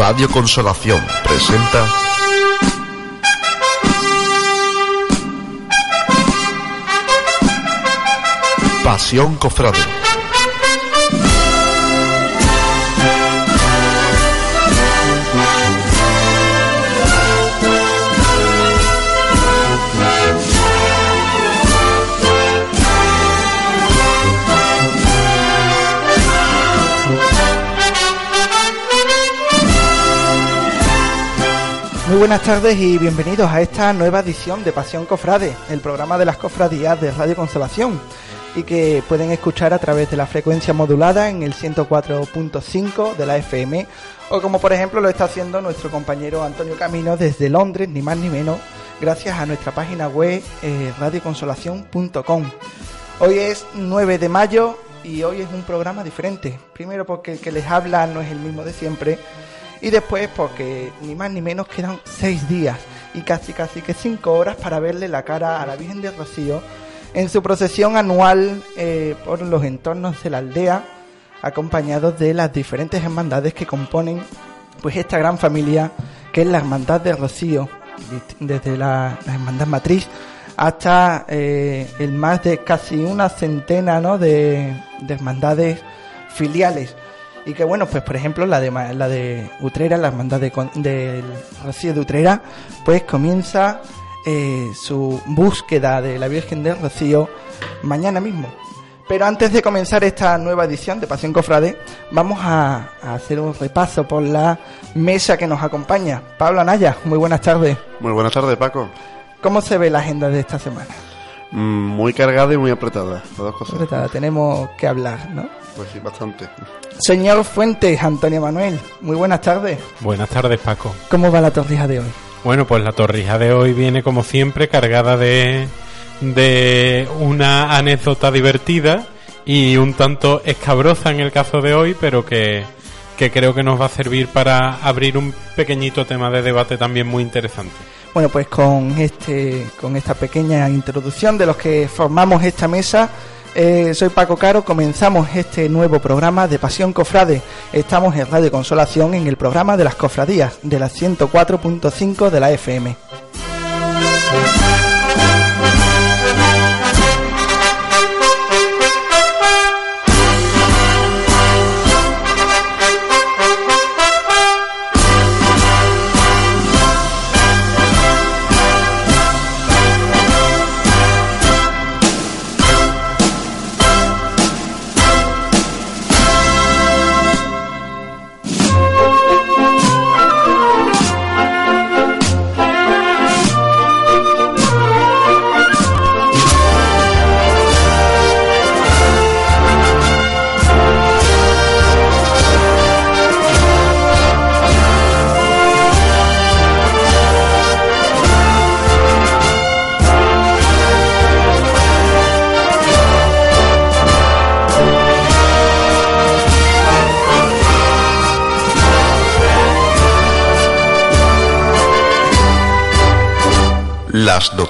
Radio Consolación presenta Pasión Cofrade. Buenas tardes y bienvenidos a esta nueva edición de Pasión Cofrade, el programa de las cofradías de Radio Consolación y que pueden escuchar a través de la frecuencia modulada en el 104.5 de la FM o como por ejemplo lo está haciendo nuestro compañero Antonio Camino desde Londres, ni más ni menos, gracias a nuestra página web eh, radioconsolación.com. Hoy es 9 de mayo y hoy es un programa diferente. Primero porque el que les habla no es el mismo de siempre y después porque ni más ni menos quedan seis días y casi casi que cinco horas para verle la cara a la Virgen de Rocío en su procesión anual eh, por los entornos de la aldea, acompañados de las diferentes hermandades que componen pues esta gran familia que es la Hermandad de Rocío, desde la, Hermandad Matriz hasta eh, el más de casi una centena ¿no? de, de hermandades filiales y que bueno, pues por ejemplo la de la de Utrera, la hermandad de, del Rocío de Utrera, pues comienza eh, su búsqueda de la Virgen del Rocío mañana mismo. Pero antes de comenzar esta nueva edición de Pasión Cofrade, vamos a, hacer un repaso por la mesa que nos acompaña. Pablo Anaya, muy buenas tardes. Muy buenas tardes, Paco. ¿Cómo se ve la agenda de esta semana? Mm, muy cargada y muy apretada, las dos cosas. Apretada, tenemos que hablar, ¿no? Pues sí, bastante. Señor Fuentes, Antonio Manuel, muy buenas tardes. Buenas tardes, Paco. ¿Cómo va la torrija de hoy? Bueno, pues la torrija de hoy viene como siempre cargada de, de una anécdota divertida y un tanto escabrosa en el caso de hoy, pero que, que creo que nos va a servir para abrir un pequeñito tema de debate también muy interesante. Bueno, pues con este, con esta pequeña introducción de los que formamos esta mesa, eh, soy Paco Caro, comenzamos este nuevo programa de Pasión Cofrade. Estamos en Radio Consolación en el programa de las cofradías de la 104.5 de la FM.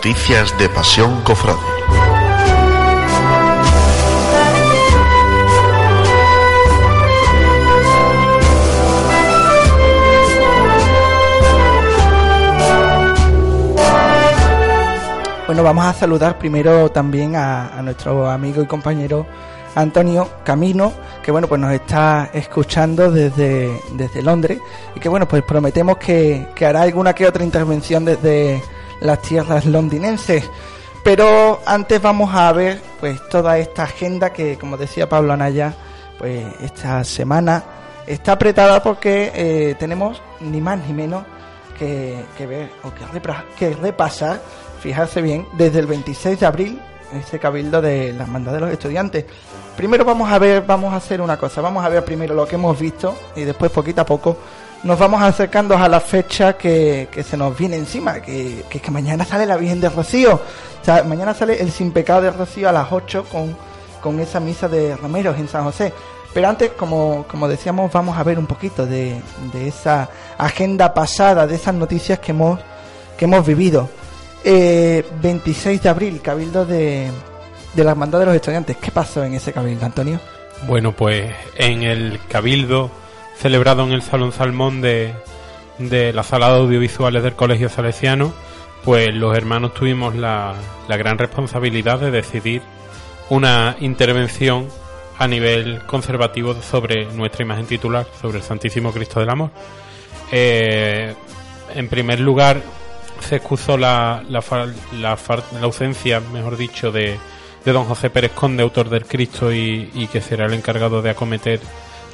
Noticias de Pasión Cofrade. Bueno, vamos a saludar primero también a, nuestro amigo y compañero Antonio Camino, que bueno, pues nos está escuchando desde, desde Londres y que bueno, pues prometemos que, que hará alguna que otra intervención desde las tierras londinenses. Pero antes vamos a ver pues toda esta agenda que, como decía Pablo Anaya, pues esta semana está apretada porque eh, tenemos ni más ni menos que, ver o que, que repasar, fijarse bien, desde el 26 de abril ese cabildo de la hermandad de los estudiantes. Primero vamos a ver, vamos a hacer una cosa, vamos a ver primero lo que hemos visto y después poquito a poco nos vamos acercando a la fecha que, que se nos viene encima, que, que que mañana sale la Virgen de Rocío. O sea, mañana sale el Sin Pecado de Rocío a las 8 con, con esa misa de Romeros en San José. Pero antes, como, como decíamos, vamos a ver un poquito de, de esa agenda pasada, de esas noticias que hemos, que hemos vivido. Eh, 26 de abril, Cabildo de, de la Hermandad de los Estudiantes. ¿Qué pasó en ese Cabildo, Antonio? Bueno, pues en el Cabildo celebrado en el Salón Salmón de, de la Sala de Audiovisuales del Colegio Salesiano, pues los hermanos tuvimos la, la gran responsabilidad de decidir una intervención a nivel conservativo sobre nuestra imagen titular, sobre el Santísimo Cristo del Amor. Eh, en primer lugar, se excusó la, la, la la ausencia, mejor dicho, de, de don José Pérez Conde, autor del Cristo, y que será el encargado de acometer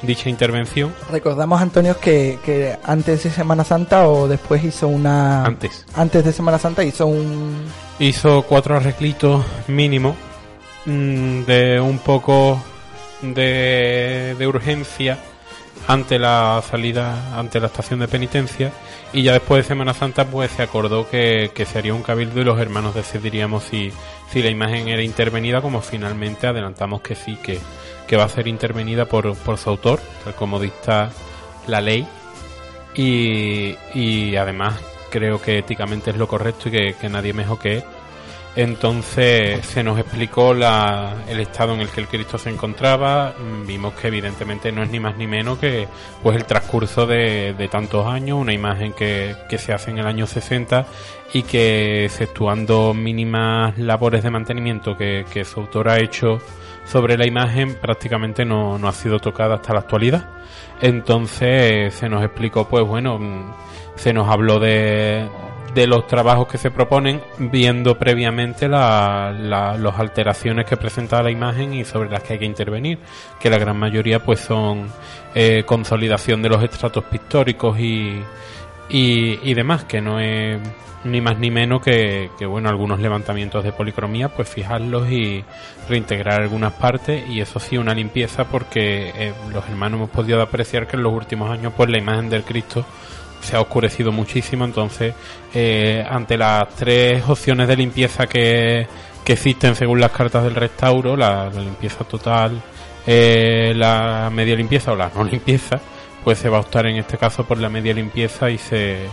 dicha intervención. Recordamos, Antonio, que, que antes de Semana Santa o después hizo una... Antes. Antes de Semana Santa hizo un... hizo cuatro arreglitos mínimos mm, de un poco de, de urgencia ante la salida, ante la estación de penitencia y ya después de Semana Santa pues se acordó que, que se haría un cabildo y los hermanos decidiríamos si, si la imagen era intervenida como finalmente adelantamos que sí, que, que va a ser intervenida por, por su autor, tal como dicta la ley y, y además creo que éticamente es lo correcto y que, que nadie mejor que él. Entonces se nos explicó la, el estado en el que el Cristo se encontraba, vimos que evidentemente no es ni más ni menos que pues el transcurso de, de tantos años, una imagen que, se hace en el año 60 y que exceptuando mínimas labores de mantenimiento que, que su autor ha hecho sobre la imagen prácticamente no, no ha sido tocada hasta la actualidad. Entonces se nos explicó, pues bueno, se nos habló de, de los trabajos que se proponen, viendo previamente la, la, las alteraciones que presenta la imagen y sobre las que hay que intervenir, que la gran mayoría pues son eh, consolidación de los estratos pictóricos y, y, y demás, que no es ni más ni menos que, que, bueno algunos levantamientos de policromía pues fijarlos y reintegrar algunas partes y eso sí una limpieza porque eh, los hermanos hemos podido apreciar que en los últimos años pues la imagen del Cristo se ha oscurecido muchísimo entonces eh, ante las tres opciones de limpieza que, que existen según las cartas del restauro la, la limpieza total eh, la media limpieza o la no limpieza pues se va a optar en este caso por la media limpieza y se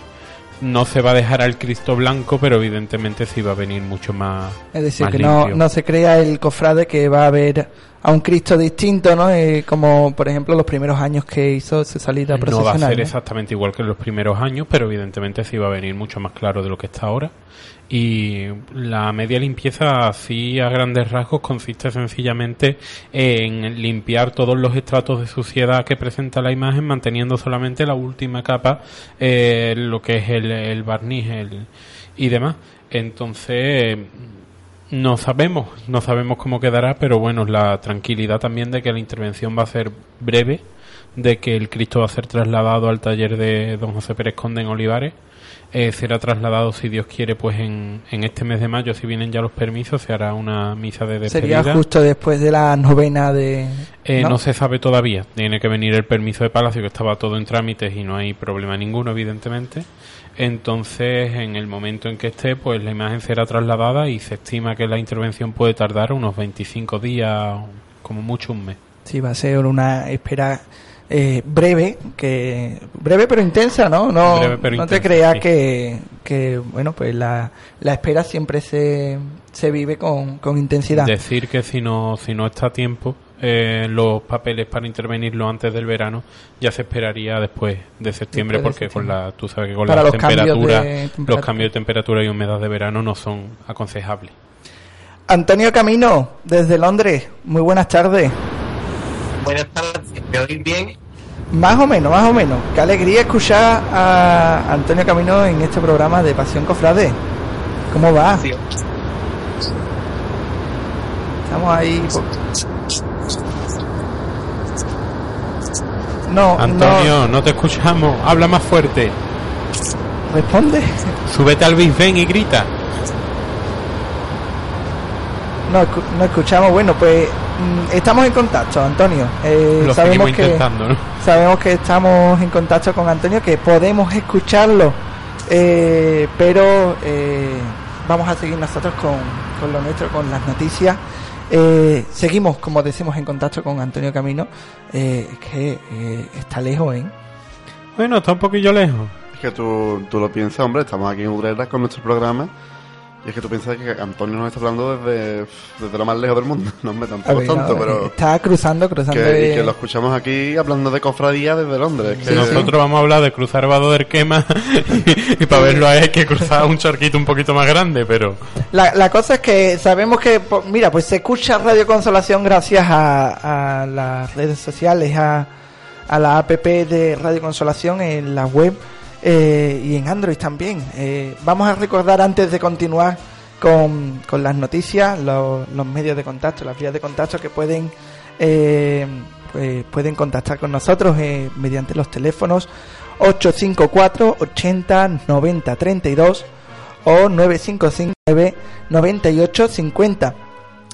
no se va a dejar al Cristo blanco, pero evidentemente sí va a venir mucho más. Es decir, más que no, no se crea el cofrade que va a haber a un Cristo distinto, ¿no? Eh, como por ejemplo los primeros años que hizo su salida No va a procesional. ser ¿no? exactamente igual que en los primeros años, pero evidentemente sí va a venir mucho más claro de lo que está ahora. Y la media limpieza, así a grandes rasgos, consiste sencillamente en limpiar todos los estratos de suciedad que presenta la imagen, manteniendo solamente la última capa, eh, lo que es el, el barniz el, y demás. Entonces, no sabemos, no sabemos cómo quedará, pero bueno, la tranquilidad también de que la intervención va a ser breve, de que el Cristo va a ser trasladado al taller de don José Pérez Conde en Olivares. Eh, será trasladado, si Dios quiere, pues en, en este mes de mayo, si vienen ya los permisos, se hará una misa de despedida. Sería justo después de la novena de... Eh, ¿no? ¿no? se sabe todavía. Tiene que venir el permiso de Palacio, que estaba todo en trámites y no hay problema ninguno, evidentemente. Entonces, en el momento en que esté, pues la imagen será trasladada y se estima que la intervención puede tardar unos 25 días, como mucho un mes. Sí, va a ser una espera eh, breve, que breve pero intensa, ¿no? No, no te creas sí. que, que, bueno, pues la, la espera siempre se, se vive con, con intensidad. Decir que si no, si no está a tiempo, eh, los papeles para intervenirlo antes del verano ya se esperaría después de septiembre, Después de porque con la, tú sabes que con Para las los cambios temperaturas, de los temperatura. cambios de temperatura y humedad de verano no son aconsejables. Antonio Camino, desde Londres, muy buenas tardes. Buenas tardes, ¿me oís bien? Más o menos, más o menos. Qué alegría escuchar a Antonio Camino en este programa de Pasión Cofrade. ¿Cómo va? Sí. Estamos ahí. po- No, Antonio, no te escuchamos, habla más fuerte. Responde. Súbete al Big Ben y grita. no, no escuchamos. Bueno, pues mm, estamos en contacto, Antonio. Eh, Lo sabemos que intentando, ¿no? sabemos que estamos en contacto con Antonio, que podemos escucharlo, eh, pero eh, vamos a seguir nosotros con, con lo nuestro, con las noticias. Eh, seguimos, como decimos, en contacto con Antonio Camino, eh, que eh, está lejos, ¿eh? Bueno, está un poquillo lejos. Es que tú, tú lo piensas, hombre, estamos aquí en Utrera con nuestro programa. Y es que tú piensas que Antonio nos está hablando desde, desde lo más lejos del mundo. No, hombre, A tampoco ver, es tonto, no, pero. Está cruzando, cruzando. Que, de- y que lo escuchamos aquí hablando de cofradía desde Londres. que- Sí, Nosotros vamos a hablar de cruzar Vado del Quema y, para verlo hay que cruzar un charquito un poquito más grande, pero La, la cosa es que sabemos que, mira, pues se escucha Radio Consolación gracias a, a las redes sociales, a, a la app de Radio Consolación en la web eh, y en Android también. Eh, vamos a recordar antes de continuar con, con las noticias, los, medios de contacto, las vías de contacto que pueden eh, pues pueden contactar con nosotros mediante los teléfonos 854 80 90 32 o 9559 98 50.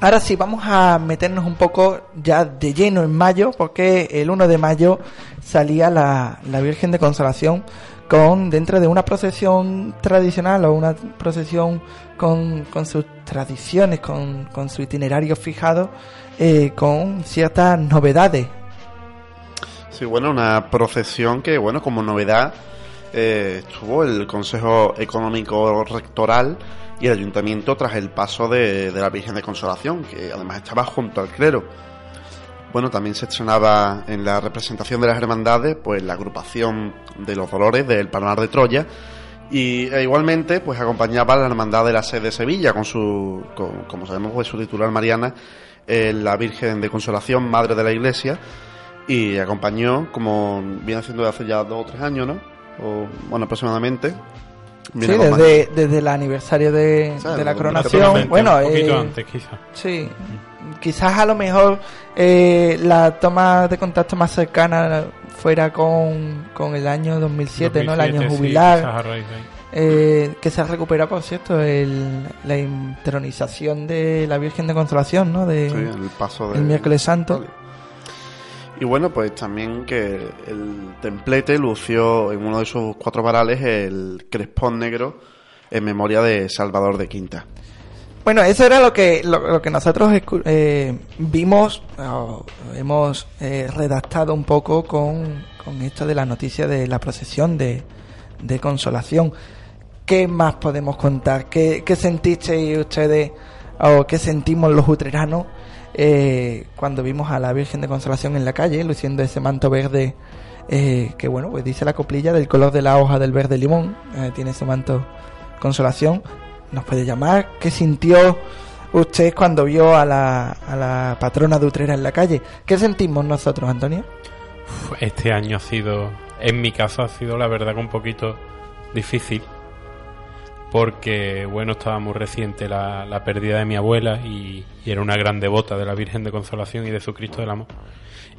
Ahora sí, vamos a meternos un poco ya de lleno en mayo, porque el 1 de mayo salía la, la Virgen de Consolación con dentro de una procesión tradicional o una procesión con, con sus tradiciones, con, con su itinerario fijado, eh, con ciertas novedades. Sí, bueno, una procesión que, bueno, como novedad eh, estuvo el Consejo Económico Rectoral y el Ayuntamiento tras el paso de, de la Virgen de Consolación, que además estaba junto al clero. Bueno, también se estrenaba en la representación de las hermandades, pues la agrupación de los dolores del Palmar de Troya, y e igualmente, pues acompañaba a la hermandad de la sede de Sevilla con su, con- como sabemos, pues su titular Mariana, eh, la Virgen de Consolación, Madre de la Iglesia, y acompañó, como viene haciendo desde hace ya dos o tres años, ¿no? O, bueno, aproximadamente. Sí, Viene desde, desde el aniversario de, O sea, de la de- coronación. Bueno, un poquito eh, antes quizá. Sí, quizás a lo mejor eh, la toma de contacto más cercana fuera con, con el año 2007, ¿no? El año 2007, sí, jubilar, quizás a raíz de ahí. eh, que se ha recuperado, por cierto, el, la intronización de la Virgen de Consolación, ¿no? De, Sí, el paso de... el miércoles santo. Vale. Y bueno, pues también que el templete lució en uno de sus cuatro varales el crespón negro en memoria de Salvador de Quinta. Bueno, eso era lo que, lo, que nosotros eh, vimos, hemos eh, redactado un poco con, con esto de la noticia de la procesión de, de consolación. ¿Qué más podemos contar? ¿Qué, qué sentisteis ustedes o qué sentimos los utreranos eh, cuando vimos a la Virgen de Consolación en la calle luciendo ese manto verde eh, que bueno, pues dice la coplilla del color de la hoja del verde limón, eh, tiene ese manto consolación nos puede llamar. ¿Qué sintió usted cuando vio a la, a la patrona de Utrera en la calle? ¿Qué sentimos nosotros, Antonio? Este año ha sido, en mi caso, ha sido la verdad que un poquito difícil. Porque, bueno, estaba muy reciente la, la pérdida de mi abuela y, era una gran devota de la Virgen de Consolación y de su Cristo del Amor.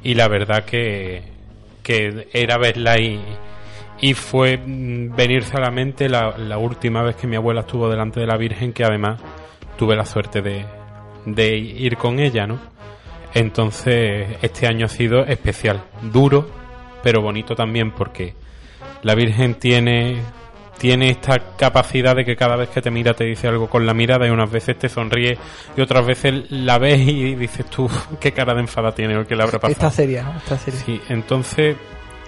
Y la verdad que, que era verla y, y fue mm, venirse a la mente la, la última vez que mi abuela estuvo delante de la Virgen, que además tuve la suerte de, de ir con ella, ¿no? Entonces, este año ha sido especial, duro, pero bonito también porque la Virgen tiene tiene esta capacidad de que cada vez que te mira te dice algo con la mirada y unas veces te sonríe y otras veces la ves y dices tú qué cara de enfada tiene o qué le habrá pasado. Está seria, ¿no? Está seria. Sí, entonces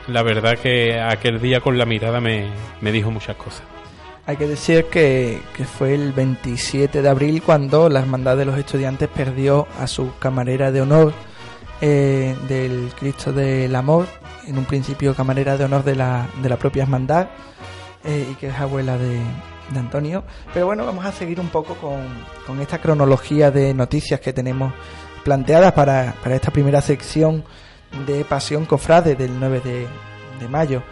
la verdad que aquel día con la mirada me, me dijo muchas cosas. Hay que decir que, que fue el 27 de abril cuando la Hermandad de los Estudiantes perdió a su camarera de honor eh, del Cristo del Amor, en un principio camarera de honor de la, de la propia Hermandad, eh, y que es abuela de, de Antonio. Pero bueno, vamos a seguir un poco con, con esta cronología de noticias que tenemos planteadas para, para esta primera sección de Pasión Cofrade del 9 de, mayo.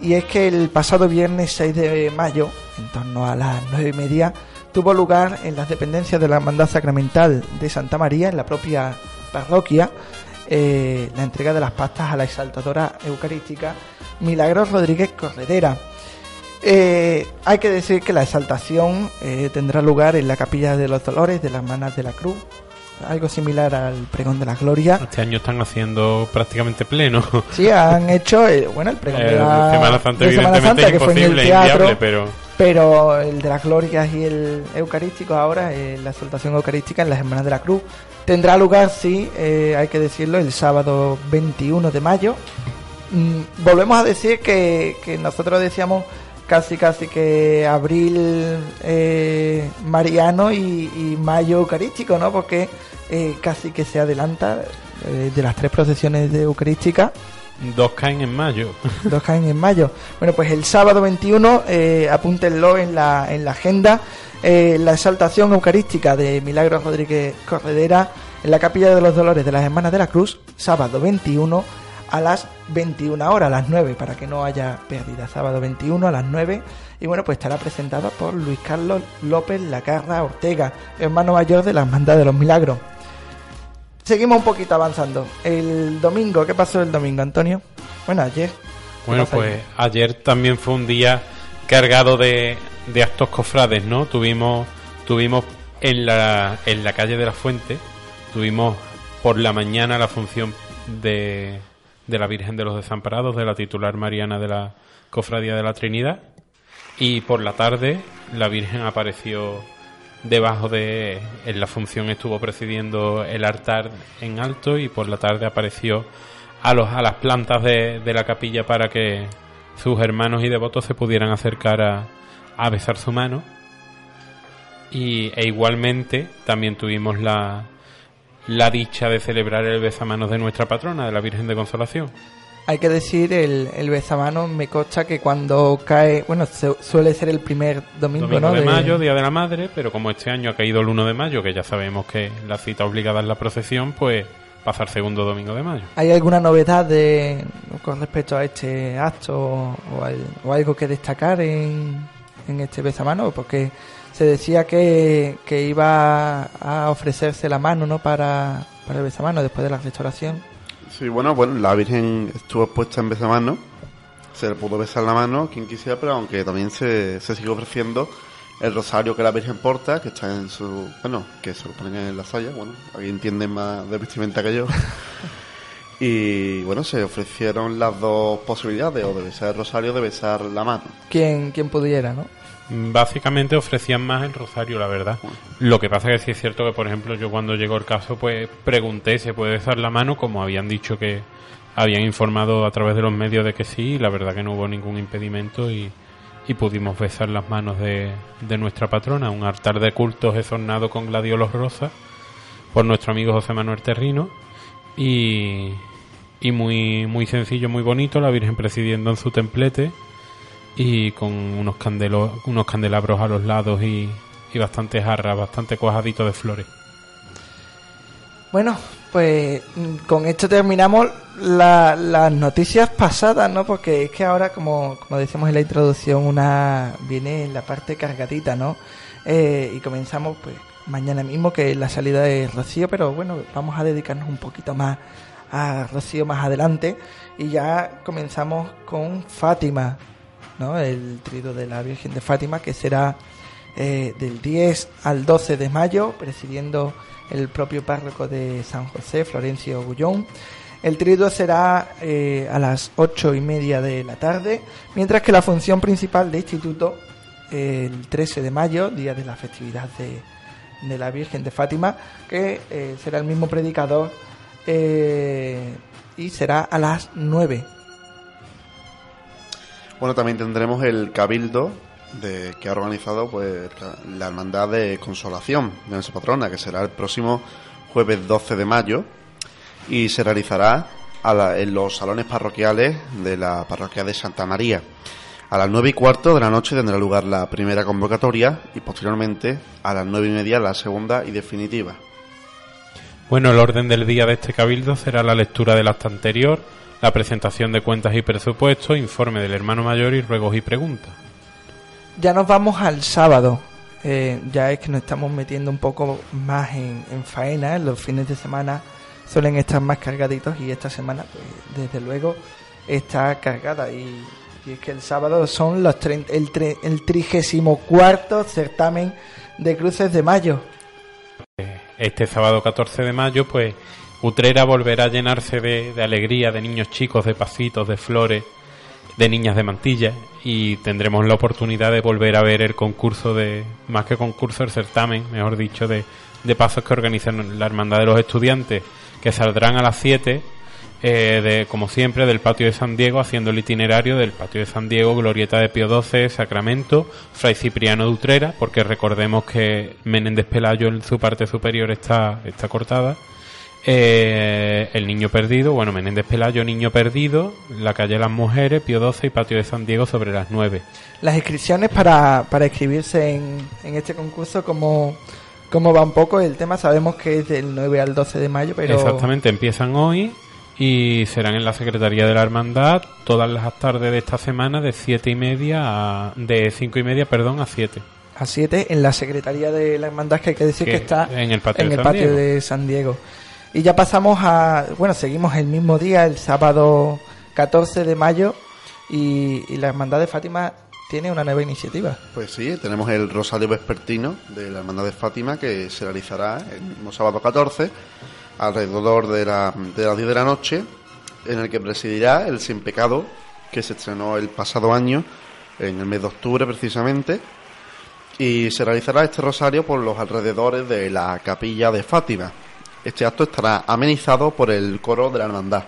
Y es que el pasado viernes 6 de mayo, en torno a las 9 y media, tuvo lugar en las dependencias de la Hermandad Sacramental de Santa María, en la propia parroquia, eh, la entrega de las pastas a la exaltadora eucarística Milagros Rodríguez Corredera. Eh, hay que decir que la exaltación eh, tendrá lugar en la capilla de los dolores de las manas de la cruz, algo similar al pregón de la gloria. Este año están haciendo prácticamente pleno. Sí, han hecho, eh, bueno, el pregón Eh, de, la, Semana Santa, de Semana Santa, que fue en el teatro, pero pero el de las glorias y el eucarístico ahora, eh, la exaltación eucarística en las Hermanas de la Cruz, tendrá lugar, sí, hay que decirlo, el sábado 21 de mayo. Mm, volvemos a decir que, que nosotros decíamos casi casi que abril eh, mariano y, y mayo eucarístico, ¿no? Porque eh, casi que se adelanta eh, de las tres procesiones de eucarística dos caen en mayo. Dos caen en mayo. Bueno, pues el sábado 21, eh, apúntenlo en la, en la agenda, la exaltación eucarística de Milagros Rodríguez Corredera en la Capilla de los Dolores de las Hermanas de la Cruz, sábado 21 a las 21 horas, a las 9, para que no haya pérdida. Sábado 21 a las 9. Y bueno, pues estará presentada por Luis Carlos López Lacarra Ortega, hermano mayor de la Hermandad de los Milagros. Seguimos un poquito avanzando. El domingo, ¿qué pasó el domingo, Antonio? Bueno, ayer. ¿Qué Bueno, pues ayer? ayer también fue un día cargado de, de actos cofrades, ¿no? Tuvimos, tuvimos en la, en la calle de la Fuente, tuvimos por la mañana la función de, de la Virgen de los Desamparados, de la titular Mariana de la Cofradía de la Trinidad, y por la tarde la Virgen apareció debajo de en la función estuvo presidiendo el altar en alto y por la tarde apareció a los a las plantas de, de la capilla para que sus hermanos y devotos se pudieran acercar a, a besar su mano. Y e igualmente también tuvimos la la dicha de celebrar el besamanos de nuestra patrona de la Virgen de Consolación Hay que decir, el, el besamanos me consta que cuando cae, bueno, se- suele ser el primer domingo, Domingo ¿no? de mayo, Día de la Madre, pero como este año ha caído el 1 de mayo, que ya sabemos que la cita obligada es la procesión, pues pasar segundo domingo de mayo. ¿Hay alguna novedad de, con respecto a este acto o, al- o algo que destacar en, en este besamanos? Porque se decía que, que iba a ofrecerse la mano, ¿no? Para, para el besamanos después de la restauración. Sí, bueno, bueno, la Virgen estuvo expuesta en besamanos, se le pudo besar la mano quien quisiera, pero aunque también se, se sigue ofreciendo el rosario que la Virgen porta, que está en su, bueno, que se lo ponen en la saya, bueno, aquí entienden más de vestimenta que yo. y bueno, se ofrecieron las dos posibilidades, o de besar el rosario o de besar la mano. Quien, quien pudiera, ¿no? Básicamente ofrecían más el rosario, la verdad. Lo que pasa que sí es cierto que, por ejemplo, yo cuando llegó el caso, pues pregunté, ¿se puede besar la mano? Como habían dicho que habían informado a través de los medios de que sí, y la verdad que no hubo ningún impedimento y, y pudimos besar las manos de, de nuestra patrona, un altar de cultos esornado con gladiolos rosas por nuestro amigo José Manuel Terrino y, y muy, muy sencillo, muy bonito, la Virgen presidiendo en su templete y con unos candelos, unos candelabros a los lados y, y bastantes jarras, bastante cuajaditos de flores. Bueno, pues mm, con esto terminamos la- las noticias pasadas, ¿no? Porque es que ahora, como, como decíamos en la introducción, una viene la parte cargadita, ¿no? Eh, y comenzamos, pues, mañana mismo, que es la salida de Rocío, pero bueno, vamos a dedicarnos un poquito más a Rocío más adelante. Y ya comenzamos con Fátima, ¿no? El trido de la Virgen de Fátima, que será eh, del 10 al 12 de mayo, presidiendo el propio párroco de San José, Florencio Gullón. El triduo será eh, a las ocho y media de la tarde, mientras que la función principal de instituto, el 13 de mayo, día de la festividad de, la Virgen de Fátima, que eh, será el mismo predicador y será a las 9. Bueno, también tendremos el cabildo de, que ha organizado pues la Hermandad de Consolación de nuestra patrona, que será el próximo jueves 12 de mayo y se realizará a la- en los salones parroquiales de la parroquia de Santa María. A las nueve y cuarto de la noche tendrá lugar la primera convocatoria y posteriormente a las nueve y media la segunda y definitiva. Bueno, el orden del día de este cabildo será la lectura del acta anterior, la presentación de cuentas y presupuestos, informe del hermano mayor y ruegos y preguntas. Ya nos vamos al sábado. Eh, ya es que nos estamos metiendo un poco más en, en faena. Los fines de semana suelen estar más cargaditos y esta semana, pues, desde luego, está cargada. Y, Y es que el sábado son los el, tre- el trigésimo cuarto certamen de cruces de mayo. Este sábado 14 de mayo, pues Utrera volverá a llenarse de, de alegría, de niños chicos, de pasitos, de flores, de niñas de mantilla y tendremos la oportunidad de volver a ver el concurso de, más que concurso, el certamen, mejor dicho, de, de pasos que organizan la Hermandad de los Estudiantes, que saldrán a las 7, eh, de, como siempre, del patio de San Diego, haciendo el itinerario del patio de San Diego, Glorieta de Pío XII, Sacramento, Fray Cipriano de Utrera, porque recordemos que Menéndez Pelayo en su parte superior está, está cortada. Eh, el niño perdido, bueno, Menéndez Pelayo, niño perdido, la calle de las mujeres, Pío XII y patio de San Diego sobre las 9. Las inscripciones para, para inscribirse en, en este concurso, como cómo va un poco el tema? Sabemos que es del 9 al 12 de mayo, pero Exactamente, empiezan hoy y serán en la Secretaría de la Hermandad todas las tardes de esta semana de siete y media a, de cinco y media, perdón, a 7. a 7 en la Secretaría de la Hermandad, que hay que decir que, Que está en el patio en de el patio de San Diego. Y ya pasamos a, bueno, seguimos el mismo día, el sábado 14 de mayo, y, la Hermandad de Fátima tiene una nueva iniciativa. Pues sí, tenemos el Rosario Vespertino de la Hermandad de Fátima que se realizará el mismo sábado 14 alrededor de, la, de las 10 de la noche en el que presidirá el Sin Pecado que se estrenó el pasado año en el mes de octubre precisamente y se realizará este rosario por los alrededores de la capilla de Fátima. Este acto estará amenizado por el coro de la hermandad.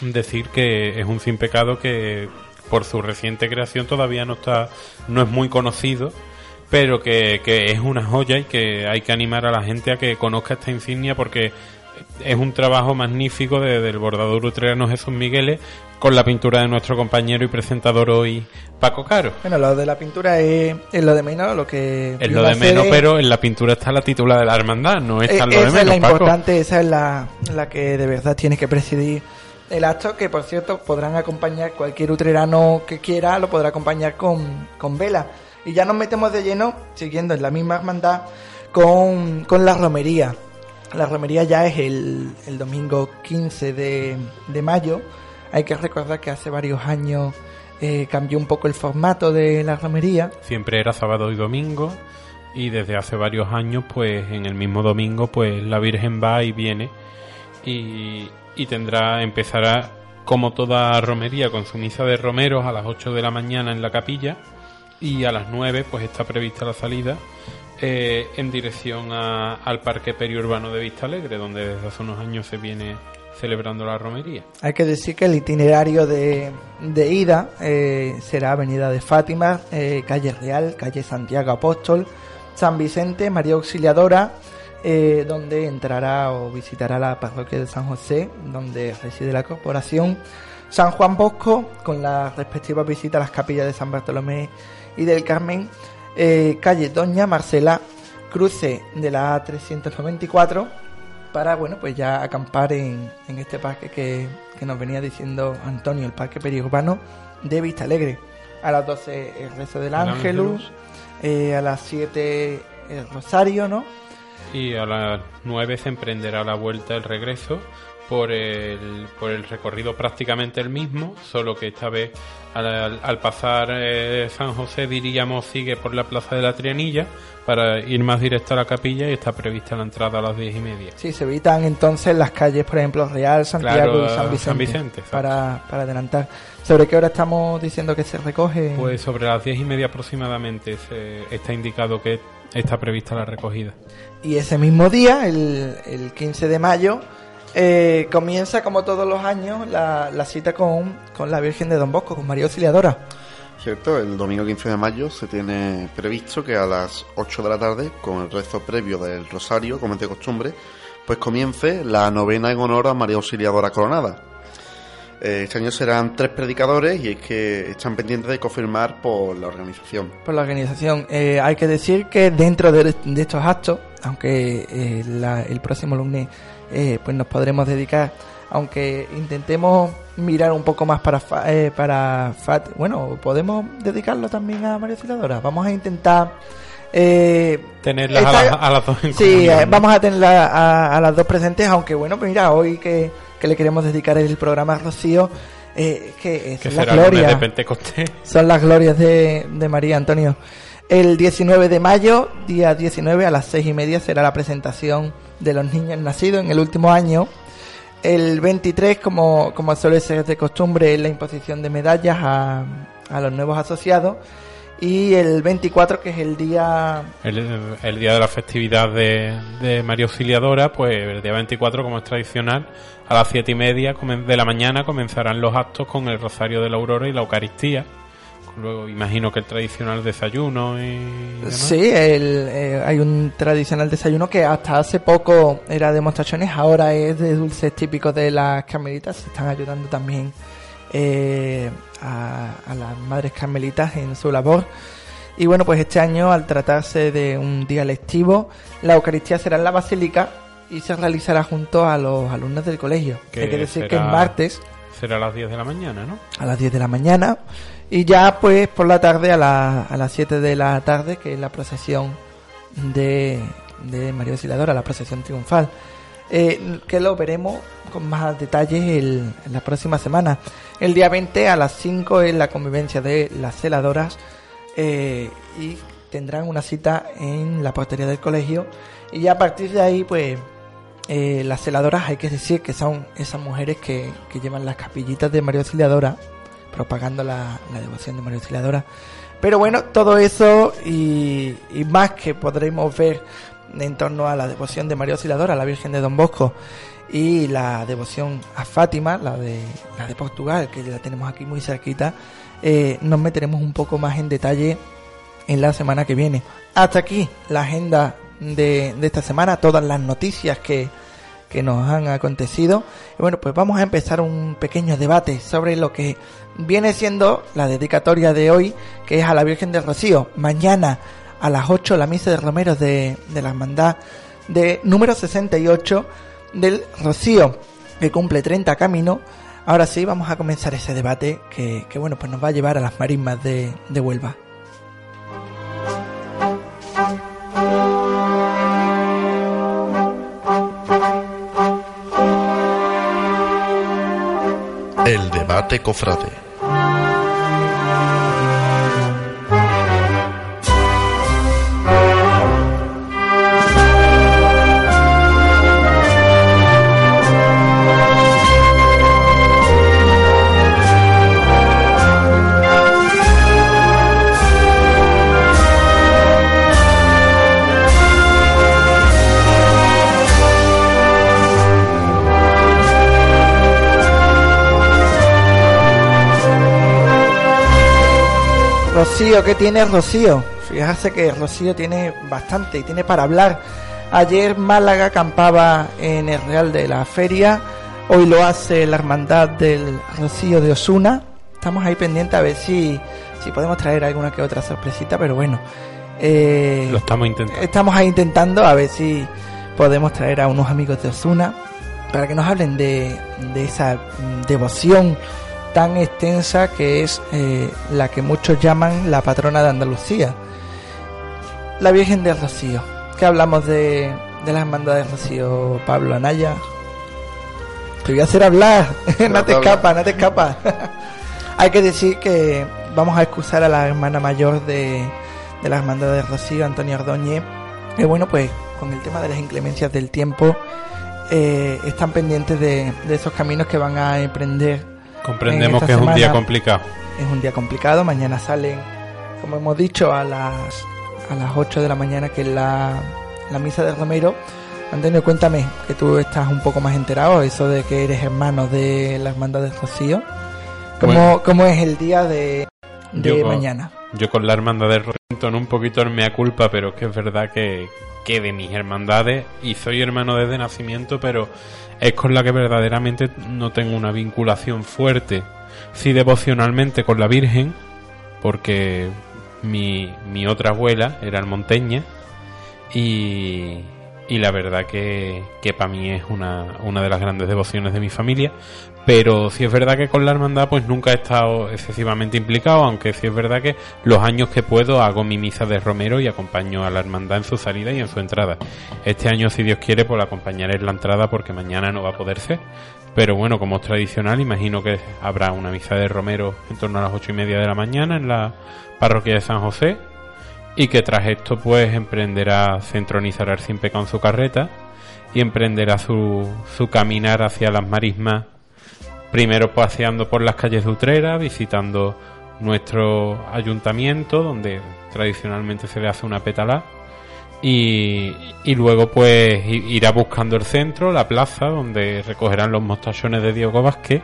Decir que es un sin pecado que por su reciente creación todavía no está, no es muy conocido, pero que, que es una joya y que hay que animar a la gente a que conozca esta insignia porque es un trabajo magnífico de- del bordador utrerano Jesús Migueles con la pintura de nuestro compañero y presentador hoy Paco Caro. Bueno, lo de la pintura es, es lo de menos, lo que... Es lo de menos, es- pero en la pintura está la titula de la hermandad, no Eh, está lo de esa es la menos, Paco. importante, esa es la, la que de verdad tiene que presidir el acto, que por cierto podrán acompañar cualquier utrerano que quiera, lo podrá acompañar con, con vela. Y ya nos metemos de lleno, siguiendo en la misma hermandad, con, con la romería. La romería ya es el, domingo 15 de, mayo. Hay que recordar que hace varios años eh, cambió un poco el formato de la romería. siempre era sábado y domingo y desde hace varios años pues en el mismo domingo pues la Virgen va y viene y, y tendrá empezará como toda romería con su misa de romeros a las 8 de la mañana en la capilla y a las 9 pues está prevista la salida eh, en dirección a- al parque periurbano de Vista Alegre donde desde hace unos años se viene celebrando la romería. Hay que decir que el itinerario de, de ida eh, será Avenida de Fátima, eh, Calle Real, Calle Santiago Apóstol, San Vicente, María Auxiliadora, eh, donde entrará o visitará la parroquia de San José, donde reside la corporación, San Juan Bosco, con la respectiva visita a las capillas de San Bartolomé y del Carmen, eh, calle Doña Marcela, cruce de la A394, para, bueno, pues ya acampar en, en este parque que, que nos venía diciendo Antonio, el parque periurbano de Vista Alegre. A las 12 el rezo del El Ángelus, Ángelus. eh, a las 7 el Rosario, ¿no? Y a las 9 se emprenderá la vuelta, el regreso, por el, por el recorrido prácticamente el mismo, solo que esta vez al, al pasar eh, San José, diríamos, sigue por la Plaza de la Trianilla para ir más directo a la capilla y está prevista la entrada a las 10 y media. Sí, se evitan entonces las calles, por ejemplo, Real, Santiago Claro, y San Vicente, San Vicente, para, para adelantar. ¿Sobre qué hora estamos diciendo que se recoge? Pues sobre las 10 y media aproximadamente se, está indicado que está prevista la recogida. Y ese mismo día, el, el 15 de mayo, eh, comienza como todos los años la, la cita con, con la Virgen de Don Bosco, con María Auxiliadora. Cierto, el domingo 15 de mayo se tiene previsto que a las 8 de la tarde, con el rezo previo del Rosario, como es de costumbre, pues comience la novena en honor a María Auxiliadora Coronada. Eh, Este año serán tres predicadores y es que están pendientes de confirmar por la organización. por la organización. Eh, hay que decir que dentro de, de estos actos, aunque eh, la- el próximo lunes eh, pues nos podremos dedicar, aunque intentemos mirar un poco más para Fa- eh, para Fat, bueno, podemos dedicarlo también a María Auxiliadora. Vamos a intentar eh, Tenerlas a, las- a las dos en Sí, comunión, eh, vamos a tenerla a, a las dos presentes, aunque bueno, pues mira, hoy que, que le queremos dedicar el programa a Rocío, Eh, que es Que la gloria. de Pentecostés. Son las glorias de, de María Antonio. El 19 de mayo, día 19, a las seis y media, será la presentación de los niños nacidos en el último año. El 23, como, como suele ser de costumbre, es la imposición de medallas a, a los nuevos asociados. Y el 24, que es el día El, día de la festividad de, de María Auxiliadora, pues el día 24, como es tradicional, a las siete y media de la mañana comenzarán los actos con el Rosario de la Aurora y la Eucaristía. Luego imagino que el tradicional desayuno y demás. Sí, el, eh, hay un tradicional desayuno que hasta hace poco era demostraciones, ahora es de dulces típicos de las carmelitas. Se están ayudando también eh, a, a las madres carmelitas en su labor. Y bueno, pues este año, al tratarse de un día lectivo, la Eucaristía será en la Basílica y se realizará junto a los alumnos del colegio. Que Hay que decir que es será- martes Será a las 10 de la mañana, ¿no? a las 10 de la mañana y ya pues por la tarde a, la- a las 7 de la tarde que es la procesión de, de María Auxiliadora, la procesión triunfal. Eh, que lo veremos con más detalles en la próxima semana. El día 20 a las 5 es la convivencia de las celadoras eh, y tendrán una cita en la portería del colegio. Y ya a partir de ahí pues eh, las celadoras hay que decir que son esas mujeres que, que llevan las capillitas de María Auxiliadora, propagando la, devoción de María Auxiliadora. Pero bueno, todo eso y, y más que podremos ver en torno a la devoción de María Auxiliadora, la Virgen de Don Bosco, y la devoción a Fátima, la de, la de Portugal, que la tenemos aquí muy cerquita, eh, nos meteremos un poco más en detalle en la semana que viene. Hasta aquí la agenda de, esta semana, todas las noticias que, que nos han acontecido. Bueno, pues vamos a empezar un pequeño debate sobre lo que viene siendo la dedicatoria de hoy, que es a la Virgen del Rocío. Mañana a las 8 la misa de Romeros de, de la Hermandad de número 68 del Rocío, que cumple 30 caminos. Ahora sí, vamos a comenzar ese debate que, que bueno, pues nos va a llevar a las marismas de, de Huelva. El debate cofrade. Rocío, ¿qué tiene Rocío? Fíjate que Rocío tiene bastante y tiene para hablar. Ayer Málaga acampaba en el Real de la Feria, hoy lo hace la Hermandad del Rocío de Osuna. Estamos ahí pendientes a ver si, si podemos traer alguna que otra sorpresita, pero bueno. eh, Lo estamos intentando. Estamos ahí intentando a ver si podemos traer a unos amigos de Osuna para que nos hablen de, de esa devoción tan extensa que es eh, la que muchos llaman la patrona de Andalucía, la Virgen del Rocío. ¿Qué hablamos de, de las hermandades de Rocío, Pablo Anaya? Te voy a hacer hablar, no te escapas, no te escapas. Hay que decir que vamos a excusar a la hermana mayor de, de la hermandad de Rocío, Antonio Ordóñez, que bueno, pues con el tema de las inclemencias del tiempo, eh, están pendientes de, de esos caminos que van a emprender Comprendemos que es un día complicado. es un día complicado. Mañana salen, como hemos dicho, a las a las 8 de la mañana, que es la, la misa de Romero. Antonio, cuéntame, que tú estás un poco más enterado, eso de que eres hermano de la hermandad de Rocío. ¿Cómo, Bueno. cómo es el día de, de Yo con- mañana? Yo con la hermandad de Rollington un poquito en mea culpa, pero es que es verdad que, que de mis hermandades, y soy hermano desde nacimiento, pero es con la que verdaderamente no tengo una vinculación fuerte. Sí devocionalmente con la Virgen, porque mi, mi otra abuela era almonteña, y, y la verdad que, que para mí es una, una de las grandes devociones de mi familia. Pero sí es verdad que con la hermandad pues nunca he estado excesivamente implicado, aunque sí es verdad que los años que puedo hago mi misa de Romero y acompaño a la hermandad en su salida y en su entrada. Este año, si Dios quiere, pues acompañaré en la entrada porque mañana no va a poder ser. Pero bueno, como es tradicional, imagino que habrá una misa de Romero en torno a las ocho y media de la mañana en la parroquia de San José y que tras esto pues emprenderá, se entronizará sin pecado en su carreta y emprenderá su, su caminar hacia las marismas, primero paseando por las calles de Utrera, visitando nuestro ayuntamiento, donde tradicionalmente se le hace una pétala, y, y luego pues irá buscando el centro, la plaza, donde recogerán los mostachones de Diego Vázquez,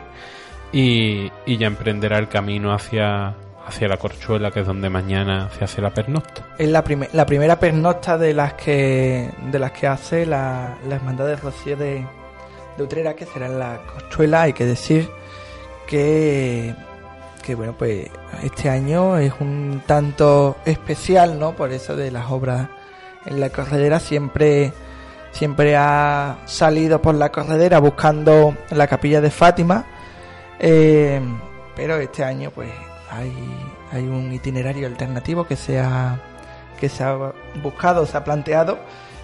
y, y ya emprenderá el camino hacia, hacia la Corchuela, que es donde mañana se hace la pernocta. Es la, la primera pernocta de las que de las que hace la, la Hermandad de Rocío de, de Utrera, que será en la Corchuela. Hay que decir que, que, bueno, pues este año es un tanto especial, ¿no? Por eso de las obras en la corredera siempre siempre ha salido por la corredera buscando la capilla de Fátima. Eh, pero este año pues hay, hay un itinerario alternativo que se ha que se ha buscado, se ha planteado.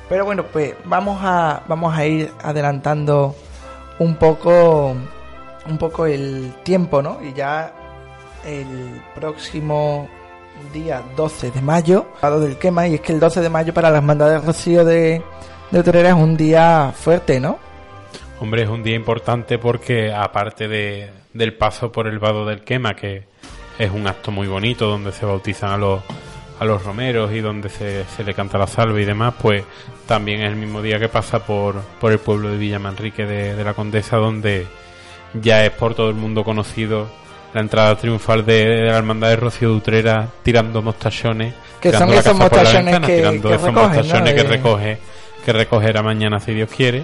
Pero bueno, pues vamos a vamos a ir adelantando un poco un poco el tiempo, ¿no? Y ya el próximo día 12 de mayo, lado del quema, y es que el 12 de mayo para las hermandad de Rocío de, de Utrera es un día fuerte, ¿no? Hombre, es un día importante porque aparte de, del paso por el vado del quema, que es un acto muy bonito donde se bautizan a los, a los romeros y donde se, se le canta la salve y demás, pues también es el mismo día que pasa por, por el pueblo de Villamanrique de, de la Condesa, donde ya es por todo el mundo conocido la entrada triunfal de, de la hermandad de Rocío de Utrera tirando mostachones. Que son tirando la esos mostachones ventana, que, tirando que esos recogen, ¿no? mostachones que recoge que recogerá mañana si Dios quiere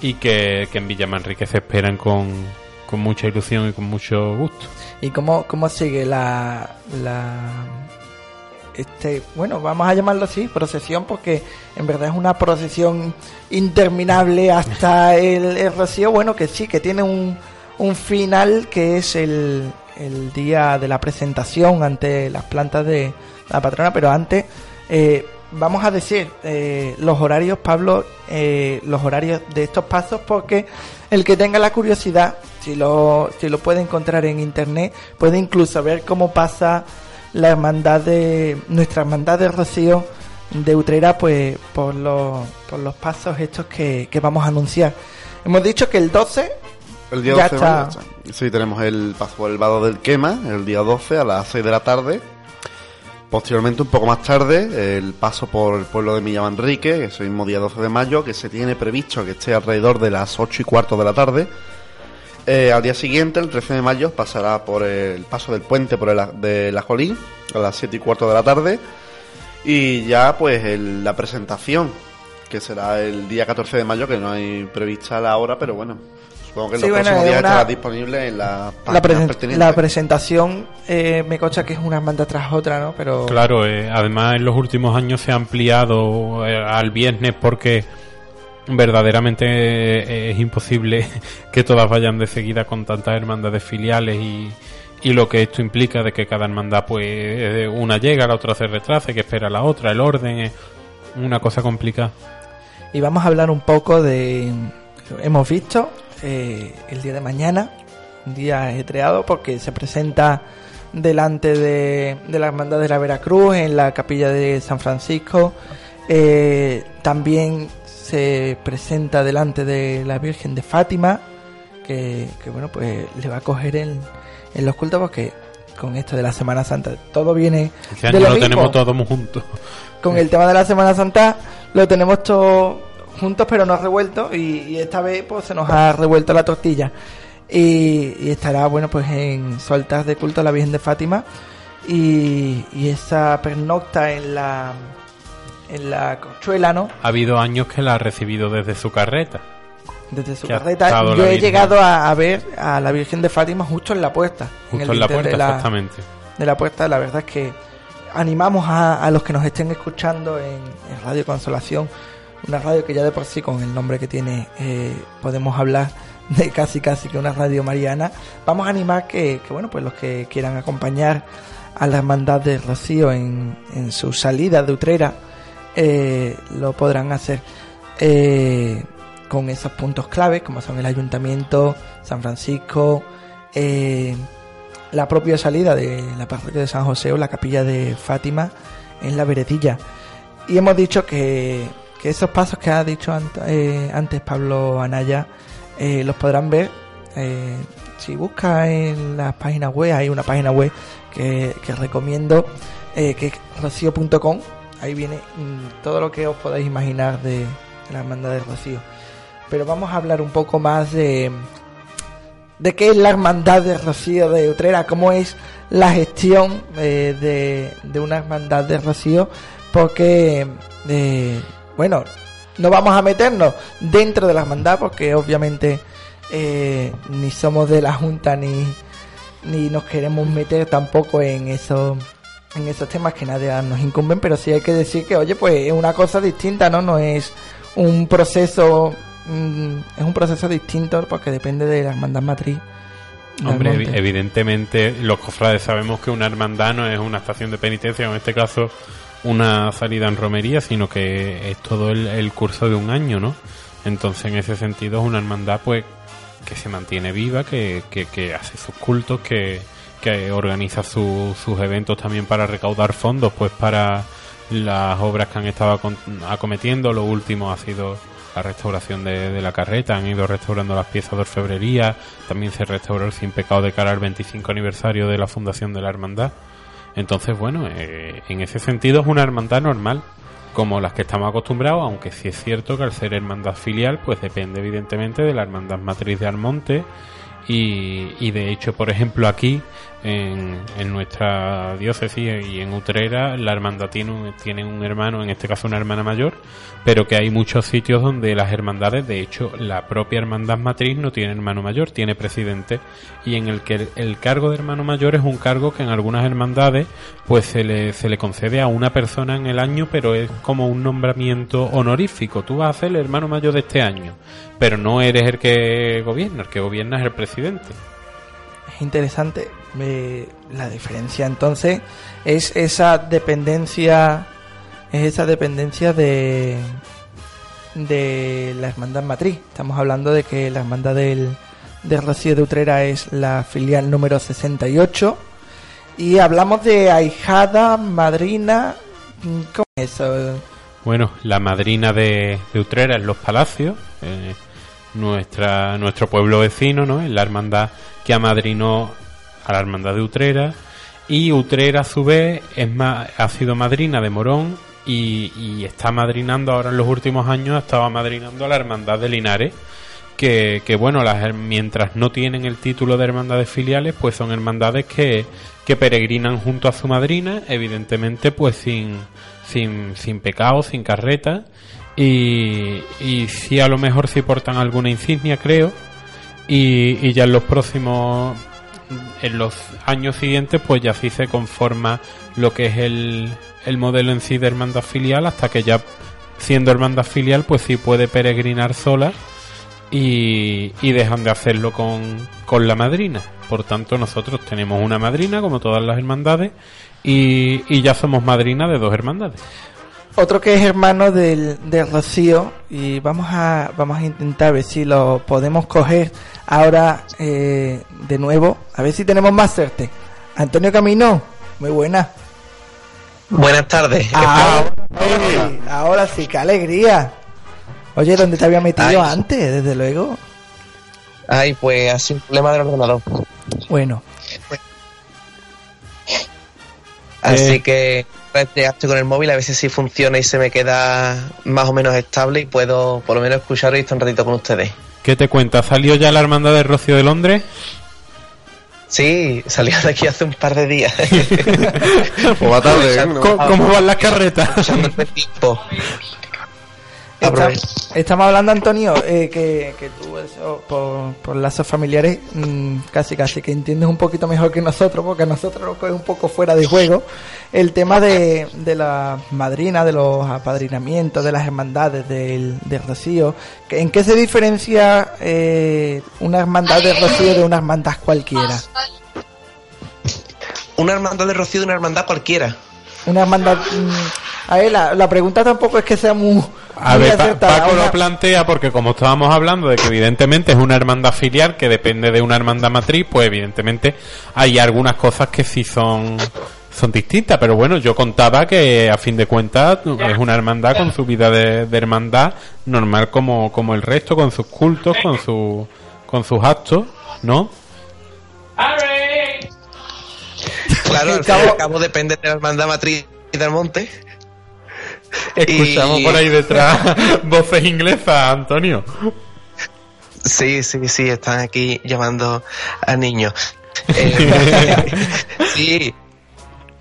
y que, que en Villamanrique se esperan con, con mucha ilusión y con mucho gusto. ¿Y cómo, cómo sigue la, la este, bueno, vamos a llamarlo así, procesión, porque en verdad es una procesión interminable hasta el, el rocío, bueno, que sí, que tiene un, un final que es el, el día de la presentación ante las plantas de la patrona, pero antes eh, vamos a decir eh, los horarios, Pablo, eh, los horarios de estos pasos, porque el que tenga la curiosidad, si lo, si lo puede encontrar en internet, puede incluso ver cómo pasa la hermandad de, nuestra hermandad de Rocío de Utrera, pues por los, por los pasos estos que, que vamos a anunciar. Hemos dicho que el 12 El día Ya 12 está. bueno, Sí, tenemos el paso por el vado del quema, el día 12 a las 6 de la tarde. Posteriormente, un poco más tarde, el paso por el pueblo de Villamanrique, ese mismo día 12 de mayo, que se tiene previsto que esté alrededor de las 8 y cuarto de la tarde. Eh, al día siguiente, el 13 de mayo, pasará por el paso del puente por el, de la Jolín a las 7 y cuarto de la tarde. Y ya, pues, el- la presentación, que será el día 14 de mayo, que no hay prevista la hora, pero bueno, supongo que en Sí, los bueno, próximos días una- estará disponible en la la, presen- pertinente. la presentación eh, me consta que es una hermandad tras otra, ¿no? Pero Claro, eh, además en los últimos años se ha ampliado eh, al viernes porque verdaderamente eh, es imposible que todas vayan de seguida con tantas hermandades filiales y, y lo que esto implica de que cada hermandad pues eh, una llega, la otra se retrasa, que espera la otra, el orden es una cosa complicada. Y vamos a hablar un poco de. Hemos visto eh, el día de mañana, un día ajetreado, porque se presenta delante de, de la Hermandad de la Veracruz, en la capilla de San Francisco. También se presenta delante de la Virgen de Fátima, que, que, bueno, pues le va a coger en, en los cultos, porque con esto de la Semana Santa todo viene Este de año lo lo mismo tenemos todos juntos. con el tema de la Semana Santa lo tenemos todos juntos pero no revueltos y, y esta vez pues se nos ha revuelto la tortilla y, y estará bueno pues en su altar de culto a la Virgen de Fátima y, y esa pernocta en la en la cochuela no Ha habido años que la ha recibido desde su carreta. desde su carreta yo he llegado a, a ver a la Virgen de Fátima justo en la puerta Justo en la puerta, de la, exactamente. de la puerta, la verdad es que animamos a, a los que nos estén escuchando en, en Radio Consolación, una radio que ya de por sí con el nombre que tiene eh, podemos hablar de casi casi que una radio mariana. Vamos a animar que, que bueno, pues los que quieran acompañar a la hermandad de Rocío en, en su salida de Utrera eh, lo podrán hacer eh, con esos puntos claves como son el ayuntamiento, San Francisco, eh, la propia salida de la parroquia de San José o la capilla de Fátima en la veredilla. Y hemos dicho que, esos pasos que ha dicho ant- antes Pablo Anaya los podrán ver si busca en las páginas web, hay una página web que, que recomiendo que es rocío.com. Ahí viene mm, todo lo que os podáis imaginar de, la hermandad de Rocío. Pero vamos a hablar un poco más de, de qué es la hermandad de Rocío de Utrera, cómo es la gestión eh, de, de una hermandad de Rocío, porque, eh, bueno, no vamos a meternos dentro de la hermandad, porque obviamente eh, ni somos de la Junta ni, ni nos queremos meter tampoco en esos en esos temas que nadie nos incumben, pero sí hay que decir que, oye, pues es una cosa distinta, ¿no? No es un proceso, mm, es un proceso distinto porque depende de la hermandad matriz. Hombre, monte. evidentemente los cofrades sabemos que una hermandad no es una estación de penitencia, o en este caso una salida en romería, sino que es todo el, el curso de un año, ¿no? Entonces, en ese sentido, es una hermandad, pues, que se mantiene viva, que, que, que hace sus cultos, que, que organiza su- sus eventos también para recaudar fondos, pues, para las obras que han estado acometiendo. Lo último ha sido la restauración de, de la carreta, han ido restaurando las piezas de orfebrería, también se restauró el Sin Pecado de cara al 25 aniversario de la fundación de la hermandad. Entonces, bueno, eh, en ese sentido es una hermandad normal, como las que estamos acostumbrados, aunque sí es cierto que al ser hermandad filial, pues depende evidentemente de la hermandad matriz de Almonte. Y de hecho, por ejemplo, aquí en, nuestra diócesis y en Utrera, la hermandad tiene un, tiene un hermano, en este caso una hermana mayor, pero que hay muchos sitios donde las hermandades, de hecho, la propia hermandad matriz no tiene hermano mayor, tiene presidente, y en el que el, el cargo de hermano mayor es un cargo que en algunas hermandades pues se le, se le concede a una persona en el año, pero es como un nombramiento honorífico. Tú vas a ser el hermano mayor de este año, pero no eres el que gobierna, el que gobierna es el presidente. Es interesante la diferencia. Entonces, es esa dependencia, es esa dependencia de de la hermandad matriz. Estamos hablando de que la hermandad del, de Rocío de Utrera es la filial número 68 y hablamos de ahijada, madrina, ¿cómo es eso? Bueno, la madrina de, Utrera es Los Palacios, eh, nuestra, nuestro pueblo vecino, ¿no? Es la hermandad que amadrinó a la hermandad de Utrera. Y Utrera, a su vez, es ma- ha sido madrina de Morón y, y está madrinando ahora en los últimos años, estaba madrinando a la hermandad de Linares. Que, bueno, mientras no tienen el título de hermandades filiales, pues son hermandades que, que peregrinan junto a su madrina, evidentemente, pues sin, sin, sin pecado, sin carreta. Y, y a lo mejor sí portan alguna insignia, creo. Y, y ya en los próximos, en los años siguientes, pues ya sí se conforma lo que es el, el modelo en sí de hermandad filial, hasta que ya siendo hermandad filial, pues sí puede peregrinar sola y, y dejan de hacerlo con, con la madrina. Por tanto, nosotros tenemos una madrina, como todas las hermandades, y, y ya somos madrina de dos hermandades. Otro que es hermano del, del Rocío y vamos a vamos a intentar ver si lo podemos coger ahora eh, de nuevo, a ver si tenemos más suerte. Antonio Camino, muy buena. Buenas tardes. Ahora, sí, ahora sí, qué alegría. Oye, ¿dónde te había metido Ay. antes? Desde luego. Ay, pues sido un problema del ordenador. Bueno, Así Eh. que pues, estoy con el móvil a ver si sí funciona y se me queda más o menos estable y puedo por lo menos escuchar y estar un ratito con ustedes. ¿Qué te cuenta? ¿Salió ya la hermandad de Rocío de Londres? Sí, salió de aquí hace un par de días. O va tarde, ¿eh? ¿Cómo, cómo van las carretas? Estamos hablando, Antonio, eh, que, que, tú eso, por, por lazos familiares mm, casi casi que entiendes un poquito mejor que nosotros, porque a nosotros nos coge un poco fuera de juego el tema de, de la madrina, de los apadrinamientos, de las hermandades del, del Rocío. ¿En qué se diferencia eh, una hermandad de Rocío de una hermandad cualquiera? Una hermandad de Rocío de una hermandad cualquiera. Una hermandad... Mm, a ver, la, la pregunta tampoco es que sea muy a ver, Paco lo plantea porque como estábamos hablando de que evidentemente es una hermandad filial que depende de una hermandad matriz, pues evidentemente hay algunas cosas que sí son son distintas, pero bueno, yo contaba que a fin de cuentas es una hermandad con su vida de, hermandad normal como, como el resto, con sus cultos, con su con sus actos, ¿no? Claro, al al cabo depende de la hermandad matriz del monte. Escuchamos por ahí detrás voces inglesas, Antonio. Sí, sí, sí, están aquí llamando a niños. Eh, sí.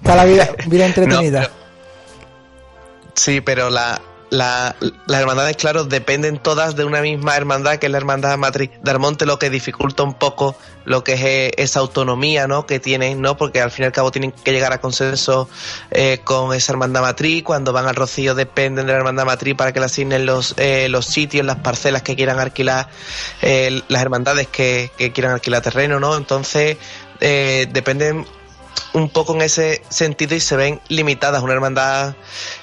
Está la vida, vida entretenida. sí, pero la, la, las hermandades, claro, dependen todas de una misma hermandad, que es la hermandad matriz de Armonte, lo que dificulta un poco lo que es eh, esa autonomía ¿no? que tienen, ¿no? porque al fin y al cabo tienen que llegar a consenso eh, con esa hermandad matriz, cuando van al Rocío dependen de la hermandad matriz para que le asignen los, eh, los sitios, las parcelas que quieran alquilar, las hermandades que, que, quieran alquilar terreno, ¿no? entonces dependen un poco en ese sentido y se ven limitadas. Una hermandad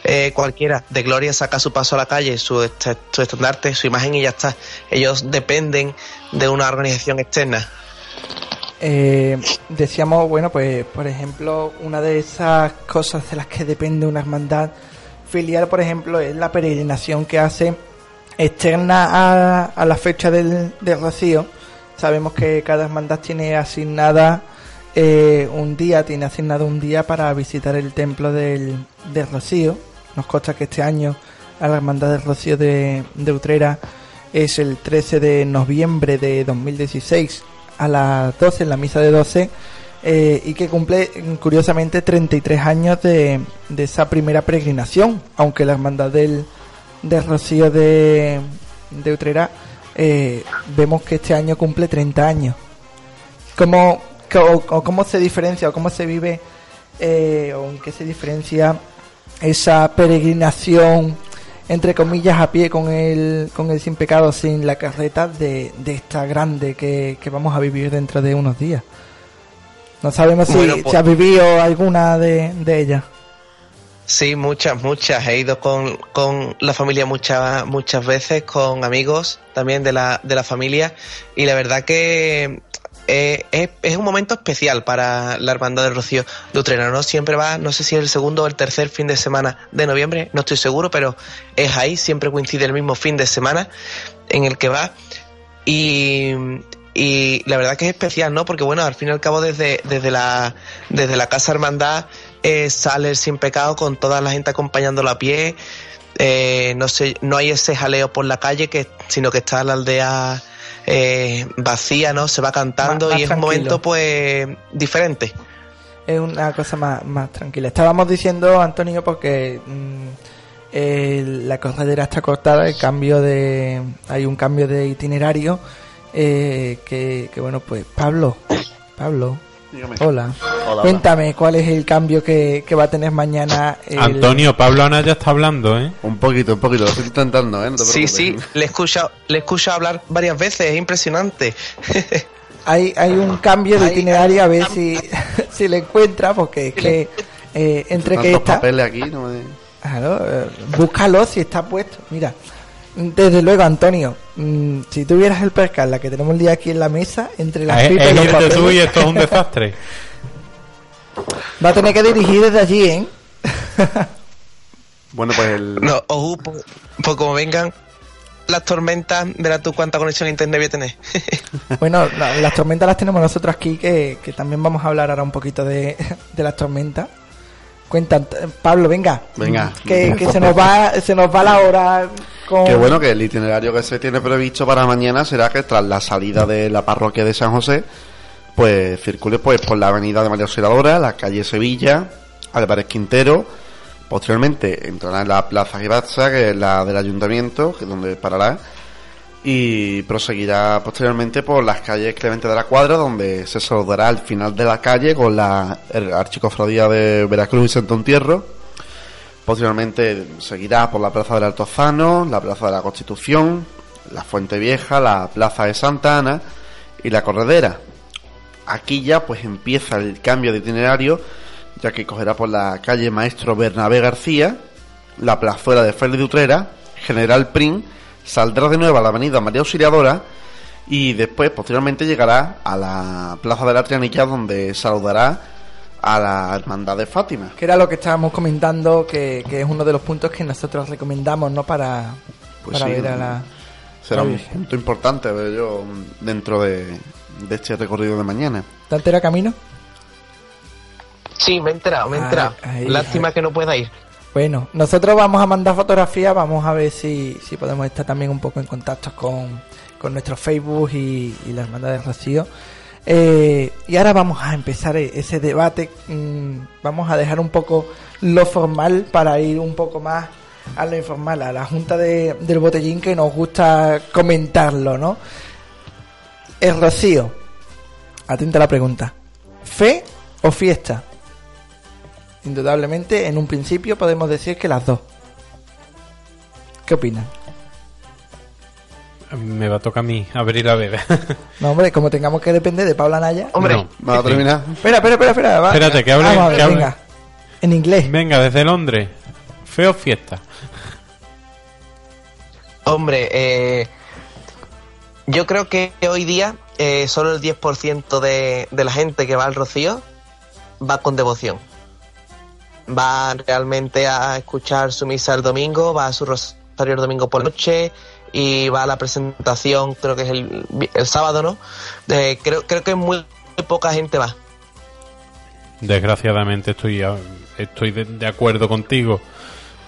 eh, cualquiera de Gloria saca su paso a la calle, su, su estandarte, su imagen y ya está. Ellos dependen de una organización externa. Eh, decíamos, bueno, pues por ejemplo, una de esas cosas de las que depende una hermandad filial, por ejemplo, es la peregrinación que hace externa a, a la fecha del, del rocío. Sabemos que cada hermandad tiene asignada eh, un día, tiene asignado un día para visitar el templo del, Rocío. Nos consta que este año a la Hermandad del Rocío de, Utrera es el 13 de noviembre de 2016 a las 12, en la misa de 12, eh, y que cumple curiosamente 33 años de, de, esa primera peregrinación, aunque la Hermandad del, del Rocío de, de Utrera eh, vemos que este año cumple 30 años. Como o, cómo se diferencia o cómo se vive eh, o en qué se diferencia esa peregrinación entre comillas a pie con el con el sin pecado sin la carreta de, de esta grande que, vamos a vivir dentro de unos días no sabemos si, pues ha vivido alguna de, de ellas Sí, muchas, muchas. He ido con, con la familia muchas, muchas veces, con amigos también de la, de la familia. Y la verdad que eh, es, un momento especial para la Hermandad de Rocío de Utrera. Siempre va, no sé si es el segundo o el tercer fin de semana de noviembre, no estoy seguro, pero es ahí, siempre coincide el mismo fin de semana en el que va. Y, y la verdad que es especial, ¿no? Porque bueno, al fin y al cabo desde, desde, la, desde la Casa Hermandad eh, sale el sin pecado con toda la gente acompañándolo a pie. Eh, no sé, no hay ese jaleo por la calle, que, sino que está la aldea eh, vacía, ¿no? Se va cantando y es un momento pues diferente. Es una cosa más, más tranquila. Estábamos diciendo, Antonio, porque mm, la corredera está cortada, el cambio de... hay un cambio de itinerario eh, que, que, bueno, pues Pablo, Pablo, Hola. Cuéntame cuál es el cambio que, va a tener mañana. Antonio, Pablo Ana ya está hablando, ¿eh? Un poquito, un poquito, lo estoy intentando, ¿eh? sí, sí, le he, escuchado, le he hablar varias veces, es impresionante. hay, hay un cambio de itinerario, a ver si, si le encuentra, porque es que eh, entre que está... papeles aquí, no me... Claro, eh, búscalo si está puesto. Mira, desde luego, Antonio, mm, si tuvieras el percal, la que tenemos el día aquí en la mesa, entre las eh, pipas y los papeles... tú y esto es un desastre. Va a tener que dirigir desde allí, ¿eh? bueno, pues el... No, ojo, pues, pues, como vengan las tormentas, verás tú cuánta conexión a internet voy a tener. bueno, las tormentas las tenemos nosotros aquí, que, también vamos a hablar ahora un poquito de, de las tormentas. Cuentan, Pablo, venga. Venga. Que, se nos va se nos va la hora. Con... Qué bueno que el itinerario que se tiene previsto para mañana será que tras la salida de la parroquia de San José, pues circule pues por la avenida de María Auxiliadora, la calle Sevilla, Álvarez Quintero, Posteriormente entrará en la Plaza Gibaza, que es la del ayuntamiento, que es donde parará, y proseguirá posteriormente por las calles Clemente de la Cuadra, donde se saludará al final de la calle con la Archicofradía de Veracruz y Santo Entierro. Posteriormente seguirá por la Plaza del Altozano, la Plaza de la Constitución, la Fuente Vieja, la Plaza de Santa Ana y la Corredera. Aquí ya pues empieza el cambio de itinerario ya que cogerá por la calle Maestro Bernabé García, la plazuela de Félix de Utrera, General Prim, saldrá de nuevo a la avenida María Auxiliadora y después, posteriormente, llegará a la Plaza de la Trianilla donde saludará a la Hermandad de Fátima. Que era lo que estábamos comentando, que, es uno de los puntos que nosotros recomendamos, ¿no? Para, pues para ver a la... Será un punto importante, veo yo, dentro de, de este recorrido de mañana. ¿Te altera camino? Sí, me he enterado, me he enterado. Lástima que no pueda ir. Bueno, nosotros vamos a mandar fotografías, vamos a ver si, si podemos estar también un poco en contacto con, con nuestro Facebook y, y la Hermandad de Rocío. Eh, y ahora vamos a empezar e-, ese debate. Mm, vamos a dejar un poco lo formal para ir un poco más a lo informal, a la junta de, del botellín que nos gusta comentarlo, ¿no? El Rocío. Atenta a la pregunta. ¿Fe o fiesta? Indudablemente, en un principio podemos decir que las dos. ¿Qué opinan? Me va a tocar a mí abrir la veda. no, hombre, como tengamos que depender de Paula Naya. Hombre, va a terminar. Espera, espera, espera, espera. Espérate, que hable. venga. En inglés. Venga, desde Londres. Feo fiesta. Hombre, eh, yo creo que hoy día eh, solo el 10% de, de la gente que va al Rocío va con devoción va realmente a escuchar su misa el domingo, va a su rosario el domingo por la noche y va a la presentación, creo que es el, el sábado, ¿no? creo, creo que muy, poca gente va. Desgraciadamente estoy, estoy de, acuerdo contigo.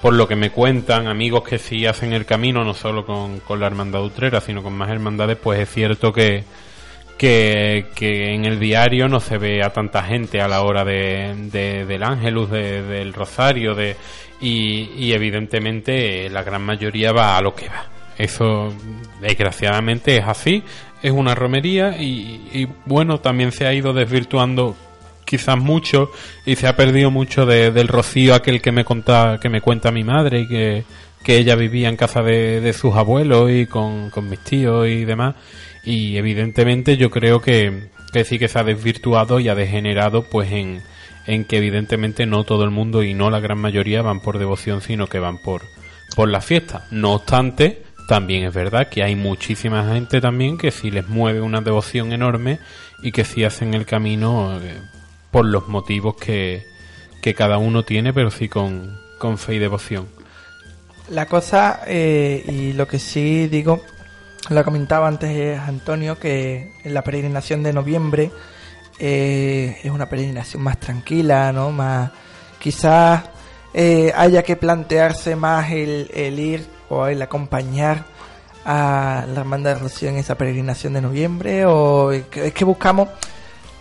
Por lo que me cuentan amigos que sí hacen el camino, no solo con, con la hermandad utrera, sino con más hermandades, pues es cierto que, que, en el diario no se ve a tanta gente a la hora de, del ángelus, del rosario, de, y, evidentemente la gran mayoría va a lo que va. Eso desgraciadamente es así, es una romería y, bueno, también se ha ido desvirtuando quizás mucho y se ha perdido mucho del rocío aquel que me conta, que me cuenta mi madre y que, ella vivía en casa de, de sus abuelos y con, con mis tíos y demás y evidentemente yo creo que, sí que se ha desvirtuado y ha degenerado pues en, en que evidentemente no todo el mundo y no la gran mayoría van por devoción sino que van por, por la fiesta. No obstante, también es verdad que hay muchísima gente también que sí les mueve una devoción enorme y que sí hacen el camino eh, por los motivos que, que cada uno tiene, pero sí con, con fe y devoción. La cosa, eh, y lo que sí digo, lo comentaba antes Antonio que en la peregrinación de noviembre eh, es una peregrinación más tranquila, ¿no? Más quizás eh, haya que plantearse más el, ir o el acompañar a la hermandad de Rocío en esa peregrinación de noviembre o es que, buscamos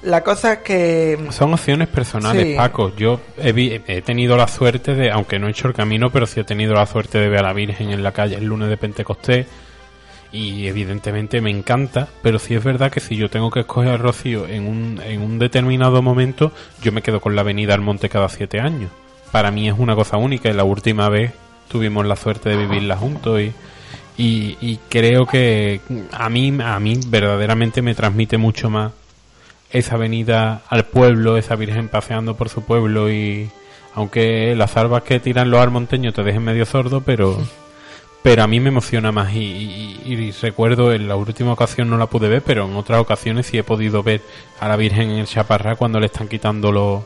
la cosa que son opciones personales Paco yo he, he, tenido la suerte de aunque no he hecho el camino pero sí he tenido la suerte de ver a la Virgen en la calle el lunes de Pentecostés y evidentemente me encanta, pero sí es verdad que si yo tengo que escoger a Rocío en un, en un determinado momento, yo me quedo con la avenida al monte cada siete años. Para mí es una cosa única y la última vez tuvimos la suerte de vivirla juntos y, y, creo que a mí, a mí verdaderamente me transmite mucho más esa avenida al pueblo, esa virgen paseando por su pueblo y aunque las albas que tiran los armonteños te dejen medio sordo, pero pero a mí me emociona más y, recuerdo en la última ocasión no la pude ver, pero en otras ocasiones sí he podido ver a la Virgen en el Chaparrá cuando le están quitando los,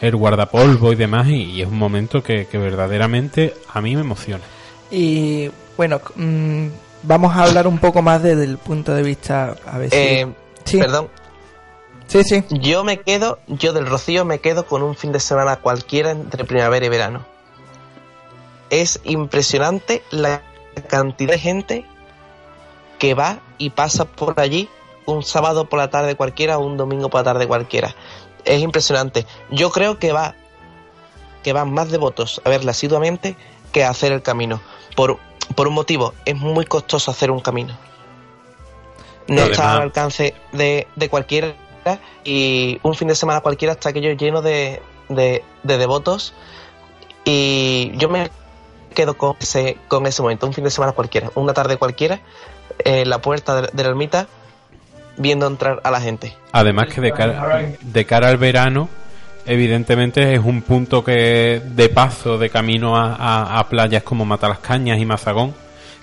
el guardapolvo y demás y, es un momento que, verdaderamente a mí me emociona. Y bueno, mm, vamos a hablar un poco más desde el punto de vista, a ver eh, ¿Sí? Perdón. Sí, sí. Yo me quedo, yo del Rocío me quedo con un fin de semana cualquiera entre primavera y verano. Es impresionante la cantidad de gente que va y pasa por allí un sábado por la tarde cualquiera o un domingo por la tarde cualquiera. Es impresionante. Yo creo que va que van más devotos a verla asiduamente que a hacer el camino. Por, por un motivo, es muy costoso hacer un camino. No está al alcance de, de cualquiera y un fin de semana cualquiera está aquello lleno de, de, devotos y yo me quedo con ese, con ese momento, un fin de semana cualquiera, una tarde cualquiera, en la puerta de, la ermita, viendo entrar a la gente. Además que de cara, de cara al verano, evidentemente es un punto que de paso, de camino a, a playas como Matalascañas y Mazagón,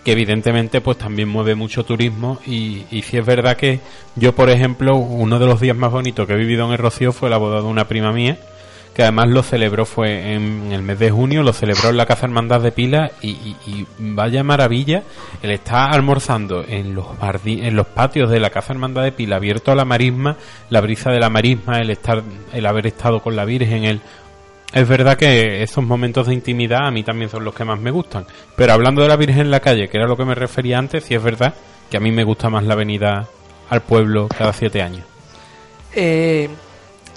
que evidentemente pues también mueve mucho turismo y, y si es verdad que yo por ejemplo uno de los días más bonitos que he vivido en el Rocío fue la boda de una prima mía que además lo celebró fue en, el mes de junio lo celebró en la Casa Hermandad de Pila y, y, vaya maravilla el estar almorzando en los en los patios de la Casa Hermandad de Pila abierto a la marisma la brisa de la marisma el estar el haber estado con la Virgen el es verdad que esos momentos de intimidad a mí también son los que más me gustan. Pero hablando de la Virgen en la calle, que era lo que me refería antes, sí es verdad que a mí me gusta más la venida al pueblo cada siete años. Eh,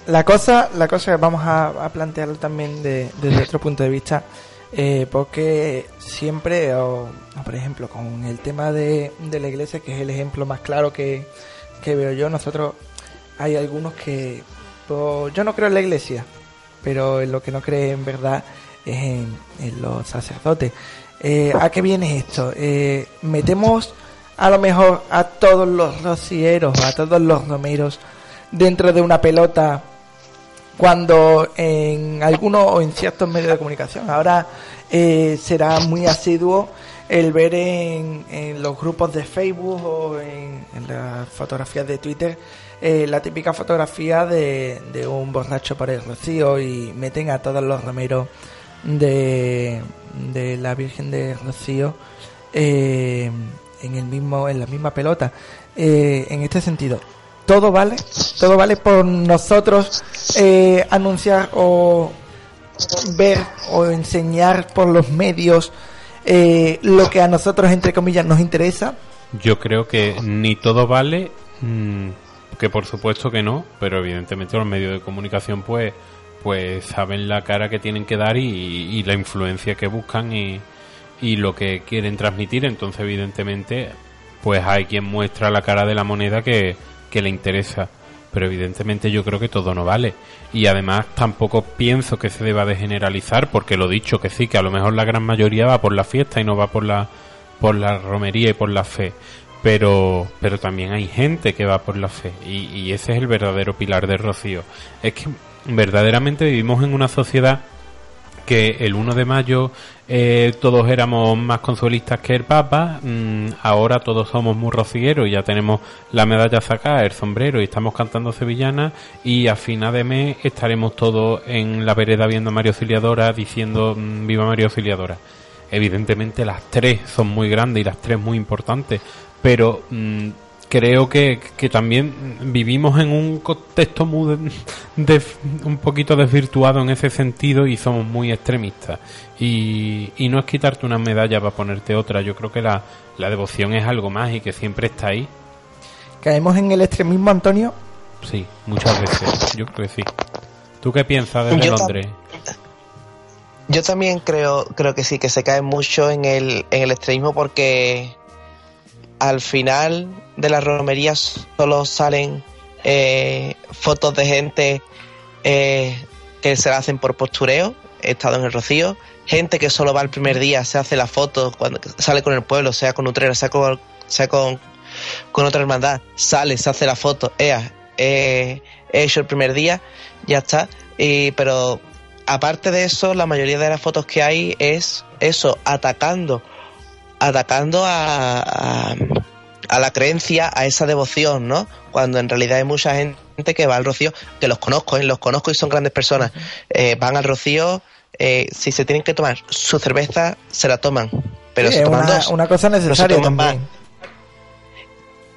la cosa, la cosa vamos a, plantearlo también desde otro punto de vista, eh, porque siempre, o, por ejemplo, con el tema de, la iglesia, que es el ejemplo más claro que, veo yo, nosotros hay algunos que, pues, yo no creo en la iglesia, pero en lo que no cree en verdad es en, los sacerdotes. Eh, ¿A qué viene esto? Eh, metemos a lo mejor a todos los rocieros, a todos los romeros dentro de una pelota cuando en algunos o en ciertos medios de comunicación. Ahora eh, será muy asiduo el ver en, en, los grupos de Facebook o en, las fotografías de Twitter eh, la típica fotografía de, un borracho por el rocío y meten a todos los romeros de, de la Virgen de Rocío eh, en el mismo en la misma pelota. Eh, en este sentido todo vale todo vale por nosotros anunciar o ver o enseñar por los medios lo que a nosotros entre comillas nos interesa yo creo que ni todo vale mm, que por supuesto que no, pero evidentemente los medios de comunicación pues pues saben la cara que tienen que dar y, la influencia que buscan y, lo que quieren transmitir. Entonces, evidentemente, pues hay quien muestra la cara de la moneda que, que le interesa. Pero evidentemente yo creo que todo no vale. Y además tampoco pienso que se deba de generalizar, porque lo dicho que sí, que a lo mejor la gran mayoría va por la fiesta y no va por la, por la romería y por la fe pero, pero también hay gente que va por la fe y, ese es el verdadero pilar de Rocío. Es que verdaderamente vivimos en una sociedad que el 1 de mayo eh, todos éramos más consuelistas que el Papa, mm, ahora todos somos muy rocieros, ya tenemos la medalla sacada, el sombrero y estamos cantando sevillana y a final de mes estaremos todos en la vereda viendo a María Auxiliadora diciendo mm, viva María Auxiliadora. Evidentemente las tres son muy grandes y las tres muy importantes, pero mm, creo que, que, también vivimos en un contexto muy de, un poquito desvirtuado en ese sentido y somos muy extremistas. Y, y no es quitarte una medalla para ponerte otra, yo creo que la, la devoción es algo más y que siempre está ahí. ¿Caemos en el extremismo, Antonio? Sí, muchas veces, yo creo que sí. ¿Tú qué piensas desde Londres? Yo también creo, creo que sí, que se cae mucho en el, en el extremismo porque al final de las romerías solo salen eh, fotos de gente eh, que se la hacen por postureo, he estado en el Rocío, gente que solo va el primer día, se hace la foto, cuando sale con el pueblo, sea con Utrera, sea con, sea con, con otra hermandad, sale, se hace la foto, ea, he hecho el primer día, ya está, pero aparte de eso, la mayoría de las fotos que hay es eso, atacando atacando a, la creencia, a esa devoción, ¿no? Cuando en realidad hay mucha gente que va al rocío, que los conozco, ¿eh? los conozco y son grandes personas, eh, van al rocío, eh, si se tienen que tomar su cerveza, se la toman, pero se toman una, dos. Una cosa necesaria también.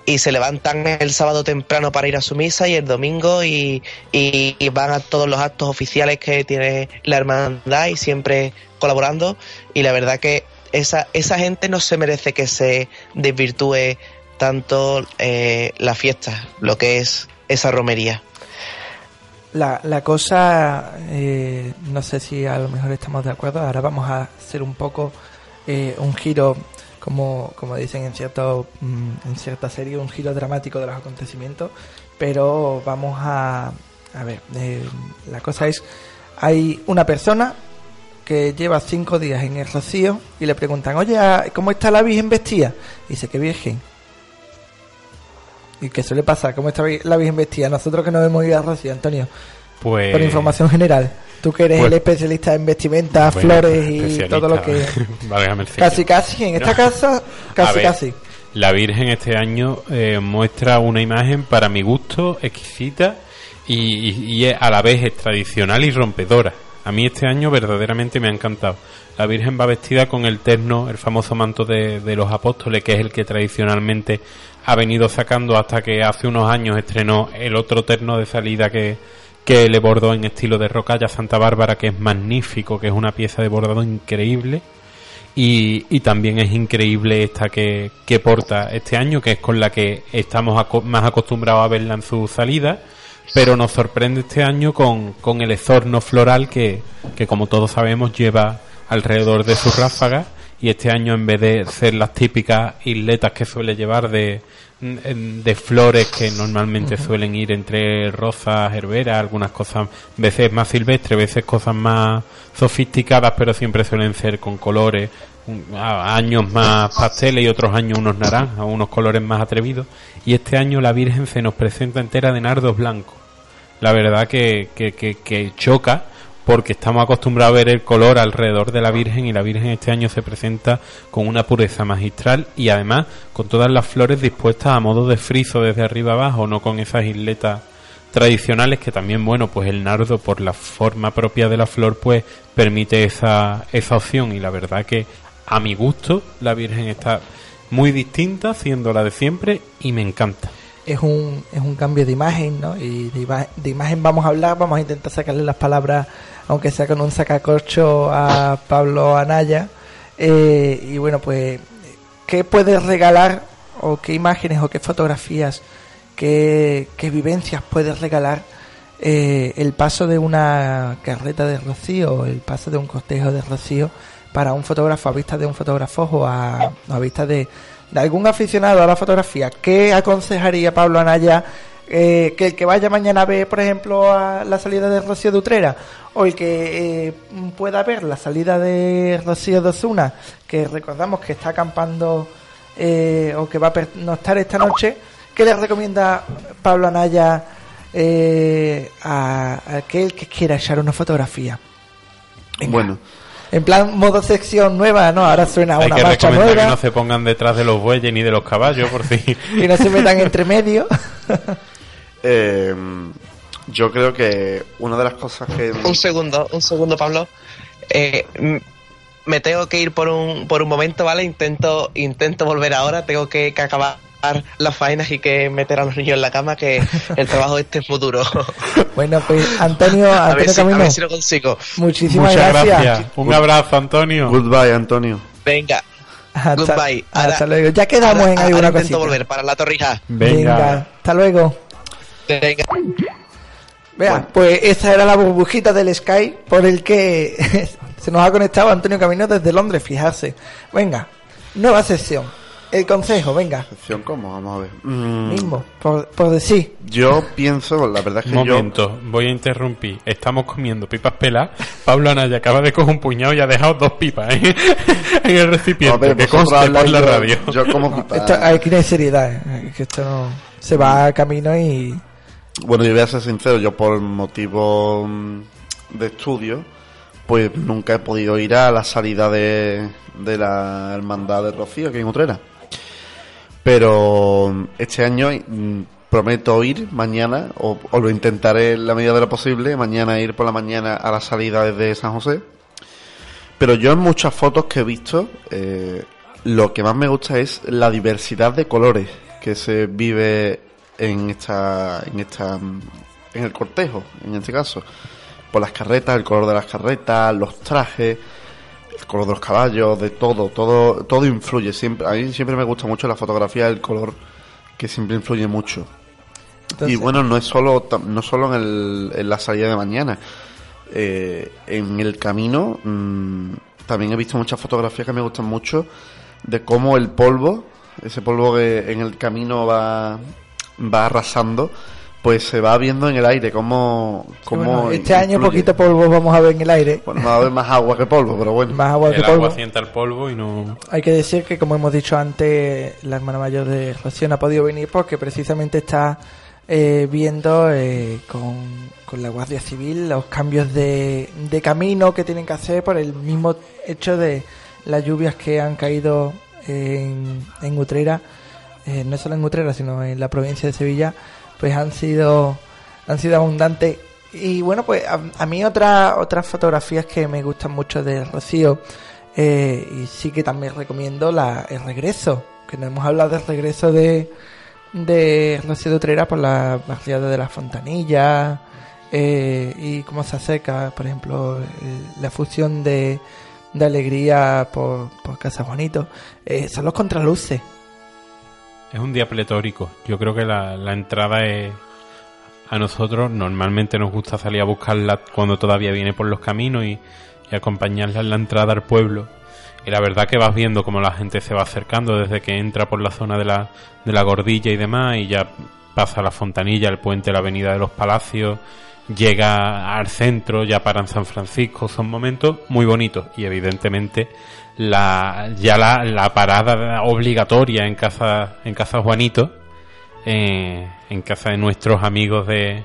y se levantan el sábado temprano para ir a su misa y el domingo y, y, van a todos los actos oficiales que tiene la hermandad y siempre colaborando y la verdad que esa, esa gente no se merece que se desvirtúe tanto eh, la fiesta, lo que es esa romería. La, la cosa, eh, no sé si a lo mejor estamos de acuerdo, ahora vamos a hacer un poco eh, un giro, como, como dicen en, cierto, mm, en cierta serie, un giro dramático de los acontecimientos, pero vamos a, a ver, eh, la cosa es, hay una persona que lleva cinco días en el rocío y le preguntan, oye, ¿cómo está la Virgen vestida? Dice, que Virgen? ¿Y qué suele pasar? ¿Cómo está la Virgen vestida? Nosotros que no hemos ido a Rocío, Antonio. Pues... Por información general. Tú que eres Pues- el especialista en vestimenta, Bueno, flores y todo lo que... Señor. Casi, casi. En esta No. casa, casi, ver, casi. La Virgen este año eh, muestra una imagen para mi gusto exquisita y, y- y es a la vez es tradicional y rompedora. A mí este año verdaderamente me ha encantado. La Virgen va vestida con el terno, el famoso manto de, de los apóstoles, que es el que tradicionalmente ha venido sacando hasta que hace unos años estrenó el otro terno de salida que, que le bordó en estilo de rocalla Santa Bárbara, que es magnífico, que es una pieza de bordado increíble. Y, y también es increíble esta que, que porta este año, que es con la que estamos aco- más acostumbrados a verla en su salida, pero nos sorprende este año con, con el ezorno floral que, que, como todos sabemos, lleva alrededor de sus ráfagas. Y este año, en vez de ser las típicas isletas que suele llevar de, de flores que normalmente suelen ir entre rosas, herberas, algunas cosas, veces más silvestres, veces cosas más sofisticadas, pero siempre suelen ser con colores, años más pasteles y otros años unos naranjas, unos colores más atrevidos. Y este año la Virgen se nos presenta entera de nardos blancos. La verdad que, que, que, que choca porque estamos acostumbrados a ver el color alrededor de la Virgen y la Virgen este año se presenta con una pureza magistral y además con todas las flores dispuestas a modo de friso desde arriba abajo, no con esas isletas tradicionales que también, bueno, pues el nardo por la forma propia de la flor pues permite esa, esa opción y la verdad que a mi gusto la Virgen está muy distinta siendo la de siempre y me encanta. Es un, es un cambio de imagen, ¿no? Y de, de imagen vamos a hablar, vamos a intentar sacarle las palabras, aunque sea con un sacacorcho a Pablo Anaya. Eh, y bueno, pues, ¿qué puedes regalar o qué imágenes o qué fotografías, qué, qué vivencias puedes regalar eh, el paso de una carreta de rocío, el paso de un cortejo de rocío para un fotógrafo a vista de un fotógrafo o a, a vista de, de algún aficionado a la fotografía? ¿Qué aconsejaría Pablo Anaya eh, que el que vaya mañana a ver, por ejemplo, a la salida de Rocío de Utrera o el que eh, pueda ver la salida de Rocío de Osuna, que recordamos que está acampando eh, o que va a pernoctar esta noche, ¿qué le recomienda Pablo Anaya eh, a, a aquel que quiera echar una fotografía? Venga. Bueno, En plan, modo sección nueva, ¿no? Ahora suena Hay una que marcha recomendar nueva que no se pongan detrás de los bueyes ni de los caballos por si... y no se metan entre medio. eh, yo creo que una de las cosas que... Un segundo, un segundo, Pablo. Eh, me tengo que ir por un, por un momento, ¿vale? Intento, intento volver ahora, tengo que, que acabar las faenas y que meter a los niños en la cama, que el trabajo este es muy duro. bueno, pues Antonio, a, ver si, a Camino, ver si lo consigo. muchísimas Muchas gracias. gracias. Un abrazo, Antonio. Goodbye, Antonio. Venga, Hasta, Goodbye. hasta luego. Ya quedamos ahora- en alguna intento volver para la torrija. Venga. hasta luego. Venga. Vea, Bueno. pues esa era la burbujita del Sky por el que se nos ha conectado Antonio Camino desde Londres, fijarse. Venga, nueva sesión. El consejo, venga, Sección cómo, vamos a ver. Mm, mismo, por, por decir. Yo pienso, la verdad es que yo... momento, voy a interrumpir. Estamos comiendo pipas peladas. Pablo Anaya acaba de coger un puñado y ha dejado dos pipas ¿eh? en el recipiente. Ver, que conste por la yo- radio. Yo como pipa. Esto, hay que tener seriedad, eh, que esto no se va a camino y Bueno, yo voy a ser sincero, yo por motivo mm, de estudio, pues nunca he podido ir a la salida de, de la hermandad de Rocío, aquí en Utrera. Pero este año mm, prometo ir mañana, o, o lo intentaré en la medida de lo posible, mañana ir por la mañana a la salida desde San José. Pero yo en muchas fotos que he visto, eh, lo que más me gusta es la diversidad de colores que se vive en esta, en esta, en el cortejo, en este caso. Por las carretas, el color de las carretas, los trajes, el color de los caballos, de todo, todo, todo influye. Siempre, a mí siempre me gusta mucho la fotografía, el color que siempre influye mucho. y bueno, no es solo, no solo en, el, en la salida de mañana. Eh, en el camino mm, también he visto muchas fotografías que me gustan mucho de cómo el polvo, ese polvo que en el camino va, va arrasando, pues se va viendo en el aire como como este año poquito polvo vamos a ver en el aire. Bueno va a haber más agua que polvo pero bueno. Más agua el que agua sienta el polvo y no hay que decir que como hemos dicho antes la hermana mayor de Rocío no ha podido venir porque precisamente está eh, viendo eh, con, con, la Guardia Civil los cambios de, de camino que tienen que hacer por el mismo hecho de las lluvias que han caído en, en Utrera eh, no solo en Utrera sino en la provincia de Sevilla pues han sido han sido abundantes. Y bueno pues a, mí otra, otras fotografías que me gustan mucho de Rocío eh, y sí que también recomiendo la, el regreso que no hemos hablado del regreso de de Rocío de Utrera por la barriada de la Fontanilla eh, y cómo se acerca por ejemplo la fusión de, de alegría por, por Casa Juanito son los contraluces es un día pletórico. Yo creo que la, entrada es... A nosotros normalmente nos gusta salir a buscarla cuando todavía viene por los caminos y, acompañarla en la entrada al pueblo. Y la verdad que vas viendo cómo la gente se va acercando desde que entra por la zona de la, de la gordilla y demás y ya pasa la fontanilla, el puente, la avenida de los palacios, llega al centro, ya para en San Francisco. Son momentos muy bonitos y evidentemente la, ya la, la parada obligatoria en casa, en casa Juanito, eh, en casa de nuestros amigos de,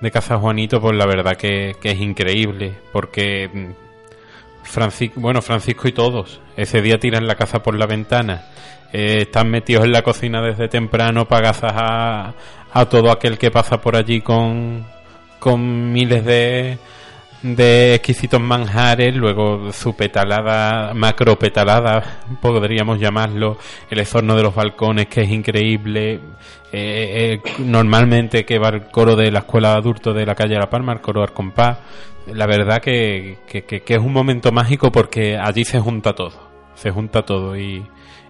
de Casa Juanito, pues la verdad que, es increíble, porque mm, Francisco, bueno, Francisco y todos, ese día tiran la casa por la ventana, eh, están metidos en la cocina desde temprano para a, a todo aquel que pasa por allí con, con miles de, de exquisitos manjares, luego su petalada, macro petalada, podríamos llamarlo, el esorno de los balcones que es increíble, eh, eh, normalmente que va el coro de la escuela de adultos de la calle La Palma, el coro Arcompás, la verdad que, que, que, es un momento mágico porque allí se junta todo, se junta todo y,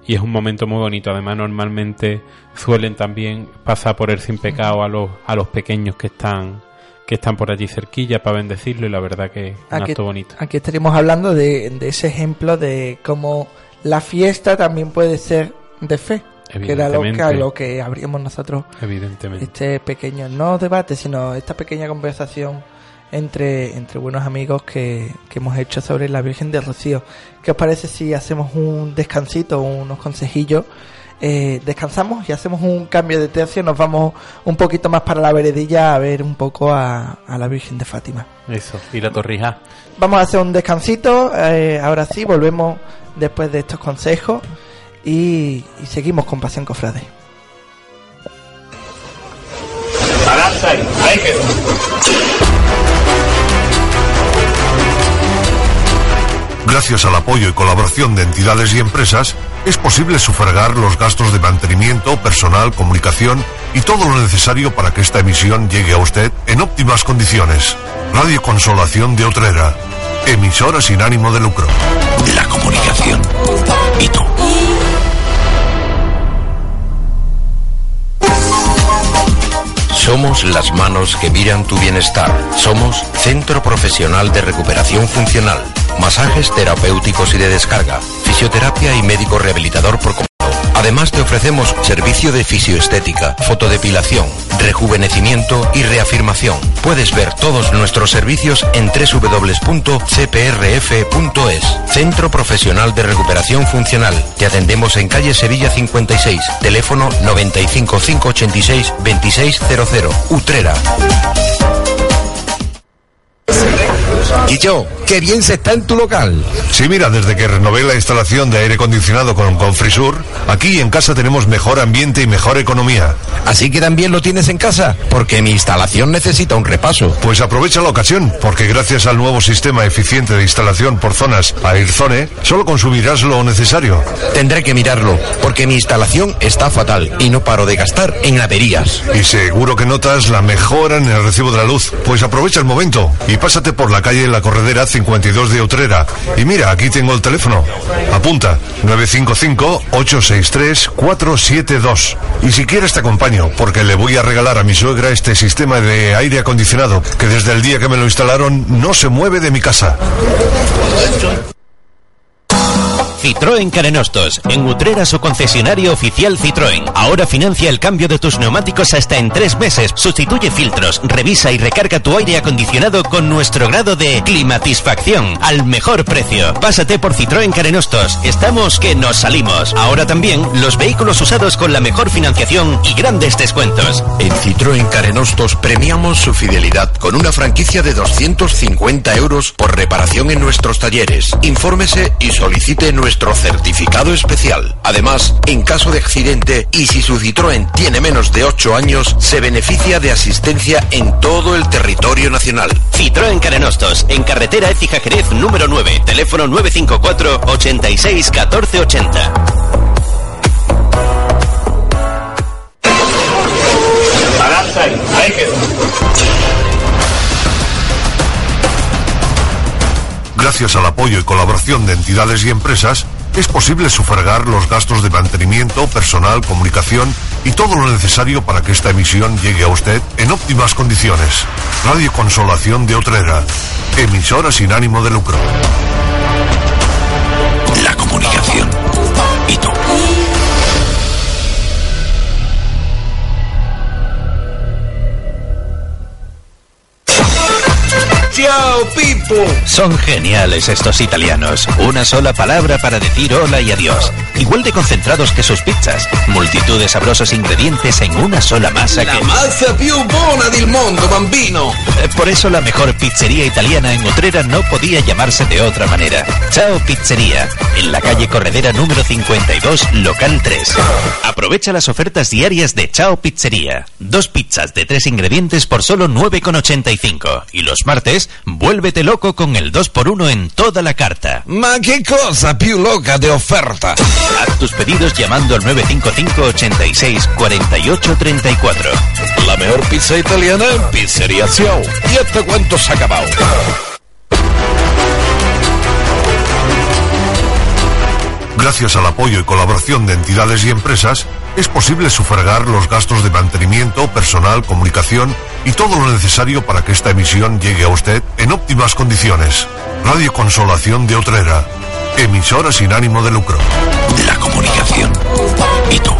y es un momento muy bonito. Además, normalmente suelen también pasar por el sin pecado a los, a los pequeños que están que están por allí cerquilla para bendecirlo y la verdad que es un acto bonito. Aquí estaríamos hablando de, ese ejemplo de cómo la fiesta también puede ser de fe. Que era lo que, lo que abrimos nosotros. Evidentemente. Este pequeño, no debate, sino esta pequeña conversación entre, entre buenos amigos que, que hemos hecho sobre la Virgen de Rocío. ¿Qué os parece si hacemos un descansito, unos consejillos? Eh, descansamos y hacemos un cambio de tercio, nos vamos un poquito más para la veredilla a ver un poco a, la Virgen de Fátima. Eso, y la torrija. Vamos a hacer un descansito, eh, ahora sí, volvemos después de estos consejos y, seguimos con Pasión Cofrade. Gracias al apoyo y colaboración de entidades y empresas, es posible sufragar los gastos de mantenimiento, personal, comunicación y todo lo necesario para que esta emisión llegue a usted en óptimas condiciones. Radio Consolación de Otrera, emisora sin ánimo de lucro. La comunicación. ¿Y tú? Somos las manos que miran tu bienestar. Somos Centro Profesional de Recuperación Funcional. Masajes terapéuticos y de descarga. Fisioterapia y médico rehabilitador por Además te ofrecemos servicio de fisioestética, fotodepilación, rejuvenecimiento y reafirmación. Puedes ver todos nuestros servicios en www.cprf.es. Centro Profesional de Recuperación Funcional. Te atendemos en calle Sevilla 56, teléfono 95 586 2600, Utrera. Yo, qué bien se está en tu local. Sí, mira, desde que renové la instalación de aire acondicionado con Confrisur, aquí en casa tenemos mejor ambiente y mejor economía. Así que también lo tienes en casa, porque mi instalación necesita un repaso. Pues aprovecha la ocasión, porque gracias al nuevo sistema eficiente de instalación por zonas AirZone, solo consumirás lo necesario. Tendré que mirarlo, porque mi instalación está fatal y no paro de gastar en averías. Y seguro que notas la mejora en el recibo de la luz. Pues aprovecha el momento y pásate por la calle La Corredera 52 de Utrera. Y mira, aquí tengo el teléfono. Apunta, 955-863-472. Y si quieres te acompaño, porque le voy a regalar a mi suegra este sistema de aire acondicionado, que desde el día que me lo instalaron no se mueve de mi casa. Citroën Carenostos, en Utrera su concesionario oficial Citroën. Ahora financia el cambio de tus neumáticos hasta en tres meses. Sustituye filtros, revisa y recarga tu aire acondicionado con nuestro grado de climatisfacción al mejor precio. Pásate por Citroën Carenostos. Estamos que nos salimos. Ahora también los vehículos usados con la mejor financiación y grandes descuentos. En Citroën Carenostos premiamos su fidelidad con una franquicia de 250 euros por reparación en nuestros talleres. Infórmese y solicite nuestro certificado especial. Además, en caso de accidente y si su Citroën tiene menos de 8 años, se beneficia de asistencia en todo el territorio nacional. Citroën Carenostos, en carretera Écija Jerez número 9, teléfono 954 86 14 80. Gracias al apoyo y colaboración de entidades y empresas, es posible sufragar los gastos de mantenimiento, personal, comunicación y todo lo necesario para que esta emisión llegue a usted en óptimas condiciones. Radio Consolación de Otrera, emisora sin ánimo de lucro. La comunicación. ¡Ciao, Pipo! Son geniales estos italianos. Una sola palabra para decir hola y adiós. Igual de concentrados que sus pizzas. Multitud de sabrosos ingredientes en una sola masa La que... massa più buona del mondo, bambino. Eh, Por eso la mejor pizzería italiana en Utrera no podía llamarse de otra manera. Chao Pizzería, en la calle Corredera número 52, local 3. Aprovecha las ofertas diarias de Chao Pizzería. Dos pizzas de tres ingredientes por solo 9,85. Y los martes, vuélvete loco con el 2x1 en toda la carta. Ma che cosa più loca de oferta? Haz tus pedidos llamando al 955 86 48 34. La mejor pizza italiana en Pizzería Ciao. Y este cuento se ha acabado. Gracias al apoyo y colaboración de entidades y empresas, es posible sufragar los gastos de mantenimiento, personal, comunicación y todo lo necesario para que esta emisión llegue a usted en óptimas condiciones. Radio Consolación de Otrera, emisora sin ánimo de lucro. La comunicación. ¿Y tú?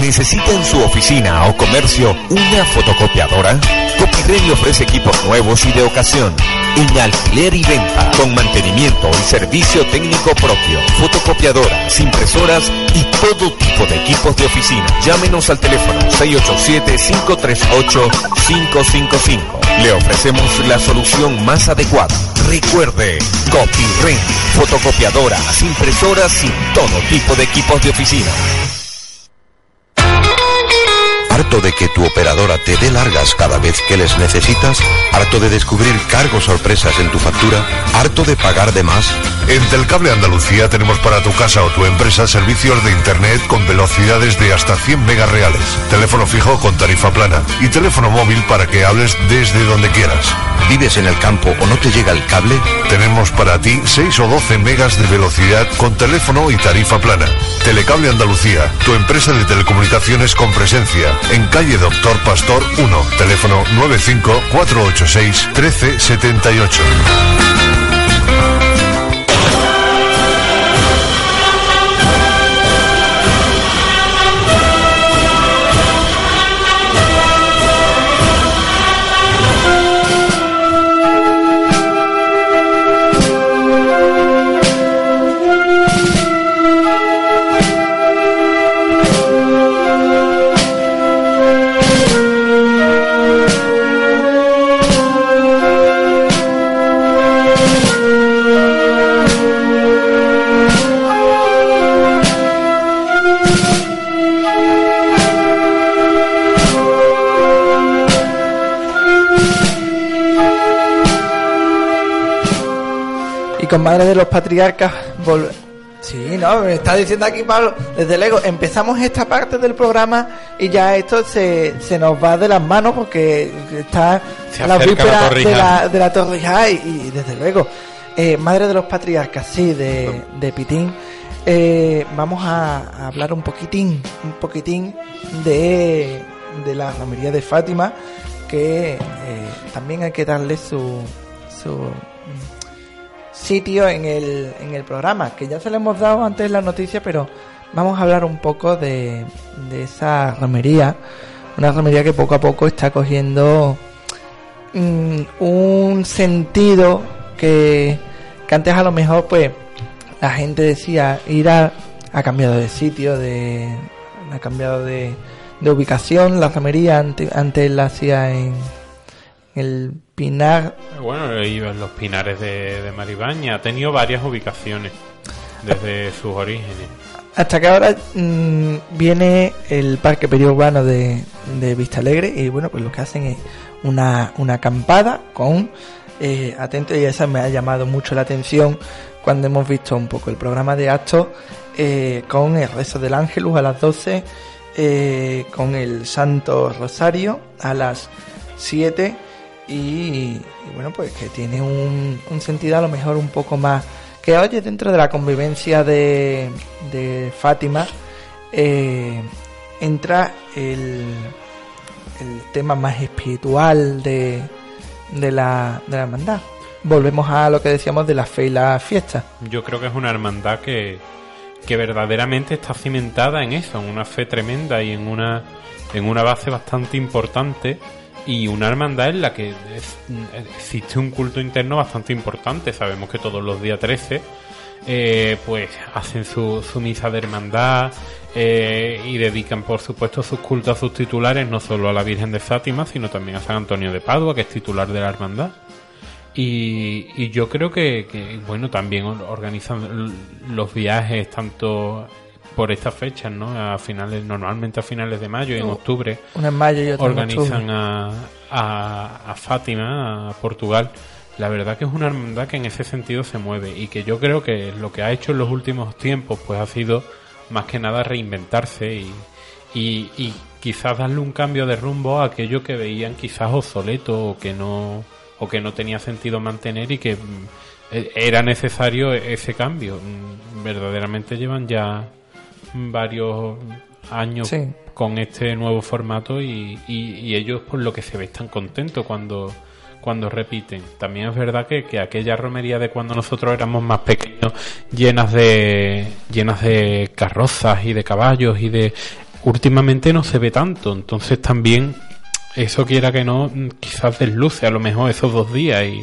¿Necesita en su oficina o comercio una fotocopiadora? Copirren le ofrece equipos nuevos y de ocasión. En alquiler y venta, con mantenimiento y servicio técnico propio, fotocopiadoras, impresoras y todo tipo de equipos de oficina. Llámenos al teléfono 687-538-555. Le ofrecemos la solución más adecuada. Recuerde, Copirren, fotocopiadoras, impresoras y todo tipo de equipos de oficina. ¿Harto de que tu operadora te dé largas cada vez que les necesitas? ¿Harto de descubrir cargos sorpresas en tu factura? ¿Harto de pagar de más? En Telcable Andalucía tenemos para tu casa o tu empresa servicios de internet con velocidades de hasta 100 megas reales, teléfono fijo con tarifa plana y teléfono móvil para que hables desde donde quieras. ¿Vives en el campo o no te llega el cable? Tenemos para ti 6 o 12 megas de velocidad con teléfono y tarifa plana. Telecable Andalucía, tu empresa de telecomunicaciones con presencia en calle Doctor Pastor 1, teléfono 95 486 1378. Y con Madre de los Patriarcas vol- Sí, no, me está diciendo aquí Pablo, desde luego, empezamos esta parte del programa y ya esto se, se nos va de las manos porque está Se la víspera de la, de la Torrijá y, y desde luego, eh, Madre de los Patriarcas, sí, de, de Pitín. Eh, vamos a, a hablar un poquitín, un poquitín de, de la romería de Fátima, que eh, también hay que darle su, su sitio en el, en el programa, que ya se le hemos dado antes la noticia, pero vamos a hablar un poco de, de esa romería, una romería que poco a poco está cogiendo mm, un sentido que, que antes a lo mejor pues la gente decía ir a, ha cambiado de sitio, de ha cambiado de, de ubicación, la romería antes, antes la hacía en el Pinar Bueno, los pinares de, de Maribaña. Ha tenido varias ubicaciones desde sus orígenes. Hasta que ahora mm, viene el parque periurbano de, de Vista Alegre y bueno, pues lo que hacen es una, una acampada con, eh, atento, y esa me ha llamado mucho la atención cuando hemos visto un poco el programa de actos eh, con el rezo del Ángelus a las 12, eh, con el Santo Rosario a las 7 y, y bueno, pues que tiene un, un sentido a lo mejor un poco más que oye dentro de la convivencia de, de Fátima eh, entra el, el tema más espiritual de, de, la, de la hermandad. Volvemos a lo que decíamos de la fe y la fiesta. Yo creo que es una hermandad que, que verdaderamente está cimentada en eso, en una fe tremenda y en una, en una base bastante importante y una hermandad en la que existe un culto interno bastante importante. Sabemos que todos los días 13 eh, pues hacen su, su misa de hermandad eh, y dedican por supuesto sus cultos a sus titulares no solo a la Virgen de Fátima sino también a San Antonio de Padua que es titular de la hermandad y, yo creo que, que, bueno, también or- organizan los viajes tanto por estas fechas, ¿no? A finales, normalmente a finales de mayo y en octubre. una en mayo y otra en Organizan a, a, a Fátima, a Portugal. La verdad que es una hermandad que en ese sentido se mueve y que yo creo que lo que ha hecho en los últimos tiempos pues ha sido más que nada reinventarse y, y, y quizás darle un cambio de rumbo a aquello que veían quizás obsoleto o que no o que no tenía sentido mantener y que mm, e- era necesario ese cambio. Mm, Verdaderamente llevan ya varios años Sí. con este nuevo formato y, y- y ellos por lo que se ve están contentos cuando cuando repiten. También es verdad que, que aquella romería de cuando nosotros éramos más pequeños, llenas de llenas de carrozas y de caballos y de últimamente no se ve tanto, entonces también eso quiera que no, quizás desluce a lo mejor esos dos días y,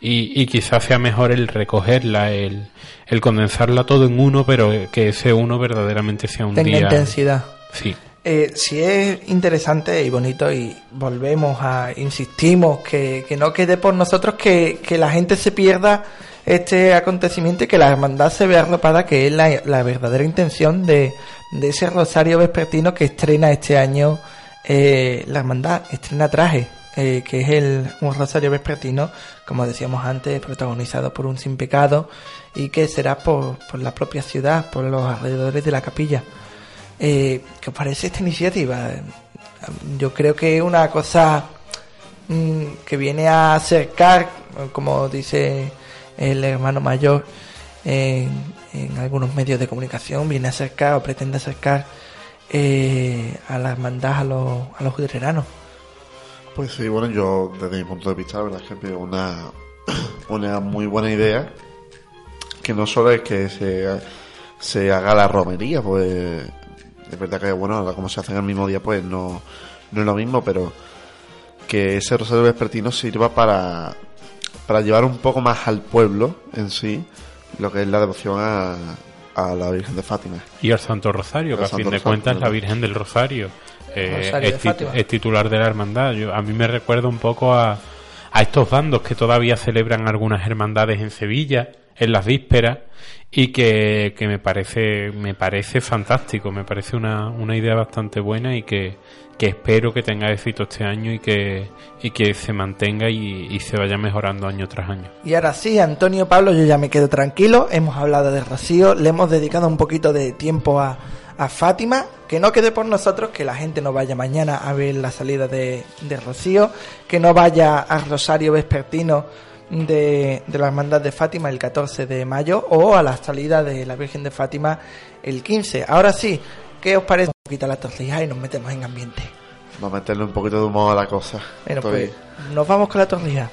y, y quizás sea mejor el recogerla, el, el condensarla todo en uno, pero que ese uno verdaderamente sea un Tenga día. intensidad. Sí. Eh, si es interesante y bonito y volvemos a, insistimos, que, que no quede por nosotros que, que la gente se pierda este acontecimiento y que la hermandad se vea arropada, que es la, la verdadera intención de, de ese rosario vespertino que estrena este año eh, la hermandad, estrena traje, eh, que es el, un rosario vespertino, como decíamos antes, protagonizado por un sin pecado y que será por, por la propia ciudad, por los alrededores de la capilla. Eh, ¿Qué os parece esta iniciativa? Yo creo que es una cosa mm, que viene a acercar, como dice el hermano mayor en, en algunos medios de comunicación, viene a acercar o pretende acercar eh, a la hermandad a los, a los utreranos. Pues sí, bueno, yo desde mi punto de vista, la verdad es que veo una, una muy buena idea. Que no solo es que se, se haga la romería, pues es verdad que, bueno, ahora como se hace en el mismo día, pues no, no es lo mismo, pero que ese rosario vespertino sirva para, para llevar un poco más al pueblo en sí lo que es la devoción a, a la Virgen de Fátima. Y al Santo Rosario, que a fin de cuentas es la. Virgen del Rosario. Eh, tit- es titular de la hermandad. Yo- a mí me recuerda un poco a, a estos bandos que todavía celebran algunas hermandades en Sevilla, en las vísperas y que, que me parece me parece fantástico, me parece una, una idea bastante buena y que, que espero que tenga éxito este año y que, y que se mantenga y, y se vaya mejorando año tras año. Y ahora sí, Antonio Pablo, yo ya me quedo tranquilo. Hemos hablado de Rocío, le hemos dedicado un poquito de tiempo a, a Fátima. Que no quede por nosotros que la gente no vaya mañana a ver la salida de, de Rocío, que no vaya al Rosario Vespertino de, de la Hermandad de Fátima el 14 de mayo o a la salida de la Virgen de Fátima el 15. Ahora sí, ¿qué os parece? Quita la tortilla y nos metemos en ambiente. Vamos a meterle un poquito de humor a la cosa. Bueno, pues nos vamos con la tortilla.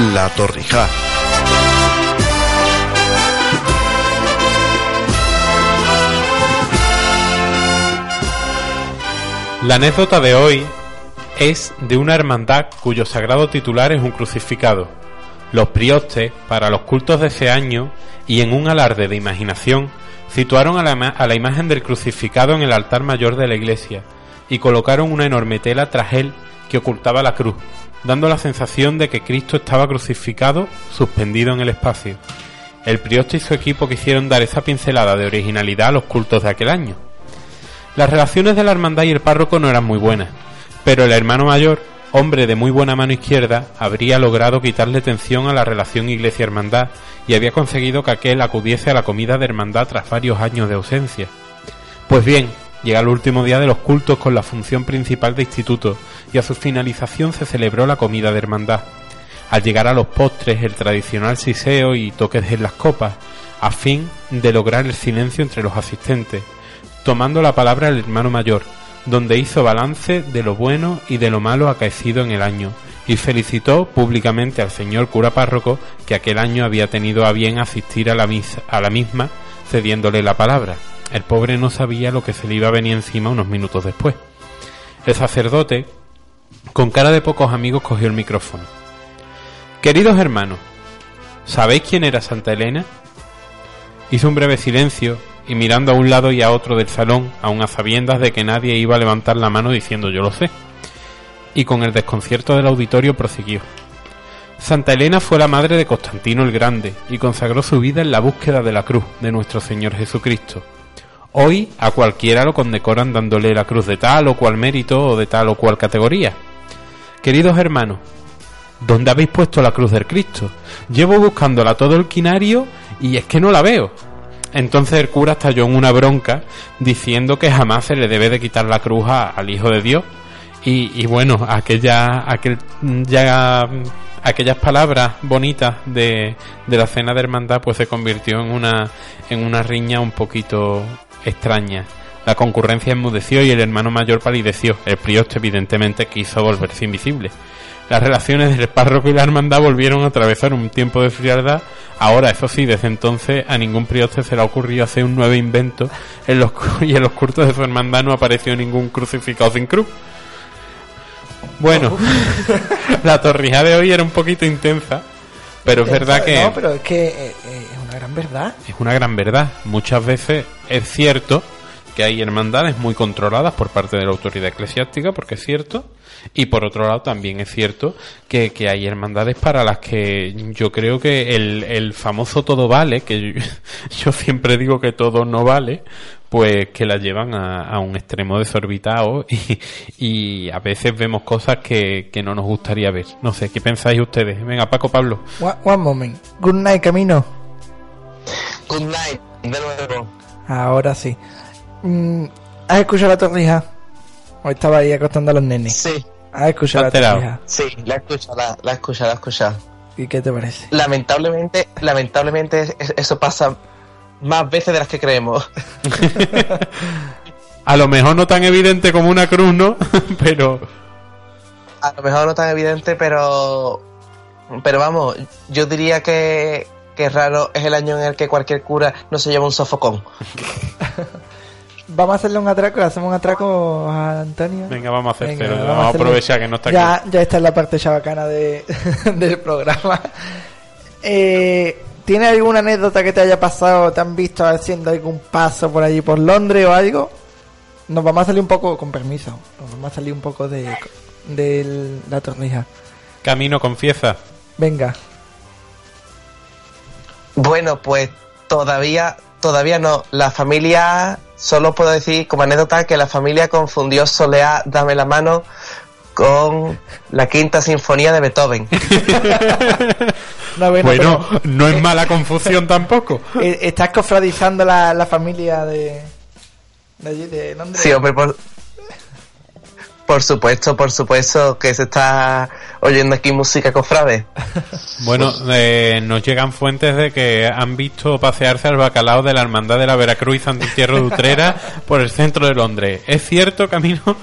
La Torrija. La anécdota de hoy es de una hermandad cuyo sagrado titular es un crucificado. Los priostes, para los cultos de ese año, y en un alarde de imaginación, situaron a la, a la imagen del crucificado en el altar mayor de la iglesia y colocaron una enorme tela tras él que ocultaba la cruz, dando la sensación de que Cristo estaba crucificado suspendido en el espacio. El prioste y su equipo quisieron dar esa pincelada de originalidad a los cultos de aquel año. Las relaciones de la hermandad y el párroco no eran muy buenas, pero el hermano mayor, hombre de muy buena mano izquierda, habría logrado quitarle tensión a la relación iglesia-hermandad y había conseguido que aquel acudiese a la comida de hermandad tras varios años de ausencia. Pues bien, llega el último día de los cultos con la función principal de instituto y a su finalización se celebró la comida de hermandad. Al llegar a los postres, el tradicional siseo y toques en las copas, a fin de lograr el silencio entre los asistentes, tomando la palabra el hermano mayor, donde hizo balance de lo bueno y de lo malo acaecido en el año, y felicitó públicamente al señor cura párroco que aquel año había tenido a bien asistir a la, misa, a la misma, cediéndole la palabra. El pobre no sabía lo que se le iba a venir encima unos minutos después. El sacerdote, con cara de pocos amigos, cogió el micrófono. Queridos hermanos, ¿sabéis quién era Santa Elena? Hizo un breve silencio y mirando a un lado y a otro del salón, aun a sabiendas de que nadie iba a levantar la mano diciendo yo lo sé. Y con el desconcierto del auditorio prosiguió. Santa Elena fue la madre de Constantino el Grande y consagró su vida en la búsqueda de la cruz de nuestro Señor Jesucristo. Hoy a cualquiera lo condecoran dándole la cruz de tal o cual mérito o de tal o cual categoría. Queridos hermanos, ¿dónde habéis puesto la cruz del Cristo? Llevo buscándola todo el quinario y es que no la veo. Entonces el cura estalló en una bronca diciendo que jamás se le debe de quitar la cruz al Hijo de Dios. Y, bueno, aquella, aquel, aquellas palabras bonitas de, de la cena de hermandad pues se convirtió en una, en una riña un poquito extraña. La concurrencia enmudeció y el hermano mayor palideció. El prioste evidentemente quiso volverse invisible. Las relaciones del párroco y la hermandad volvieron a atravesar un tiempo de frialdad. Ahora, eso sí, desde entonces a ningún prioste se le ha ocurrido hacer un nuevo invento en los, y en los cultos de su hermandad no apareció ningún crucificado sin cruz. Bueno, la torrija de hoy era un poquito intensa, pero es verdad que No, pero es que eh, eh, es una gran verdad. es una gran verdad. Muchas veces es cierto que hay hermandades muy controladas por parte de la autoridad eclesiástica, porque es cierto, y por otro lado también es cierto que, que hay hermandades para las que yo creo que el, el famoso todo vale, que yo, yo siempre digo que todo no vale, pues que la llevan a, a un extremo desorbitado y, y a veces vemos cosas que, que no nos gustaría ver. No sé, ¿qué pensáis ustedes? Venga, Paco Pablo. One, one moment. Good night, Camino. Good night, de nuevo. Ahora sí. Mm, ¿Has escuchado la torrija? ¿O estaba ahí acostando a los nenes? Sí. ¿Has escuchado la torrija? Sí, la he escuchado, la, la he escuchado, la he escuchado. ¿Y qué te parece? Lamentablemente, lamentablemente es- eso pasa más veces de las que creemos. A lo mejor no tan evidente como una cruz, ¿no? Pero A lo mejor no tan evidente, pero pero vamos, yo diría que, que raro es el año en el que cualquier cura no se lleva un sofocón. Vamos a hacerle un atraco, le hacemos un atraco a Antonio. Venga, vamos a hacer Venga, cero. vamos Vamos, a hacerle- aprovechar que no está ya, aquí. Ya está en la parte chabacana de, del programa. Eh, ¿Tienes alguna anécdota que te haya pasado? ¿Te han visto haciendo algún paso por allí por Londres o algo? Nos vamos a salir un poco, con permiso, nos vamos a salir un poco de, de la torrija. Camino, confiesa. Venga. Bueno, pues todavía, todavía no. La familia, solo puedo decir como anécdota que la familia confundió Soleá, dame la mano con la quinta sinfonía de Beethoven. No, bueno, Bueno, pero- no es mala confusión tampoco. Eh, ¿Estás cofradizando la, la familia de, de allí, de Londres? Sí, hombre, por, por supuesto, por supuesto que se está oyendo aquí música cofrade. Bueno, eh, nos llegan fuentes de que han visto pasearse al bacalao de la Hermandad de la Veracruz y de Utrera por el centro de Londres. ¿Es cierto, Camino?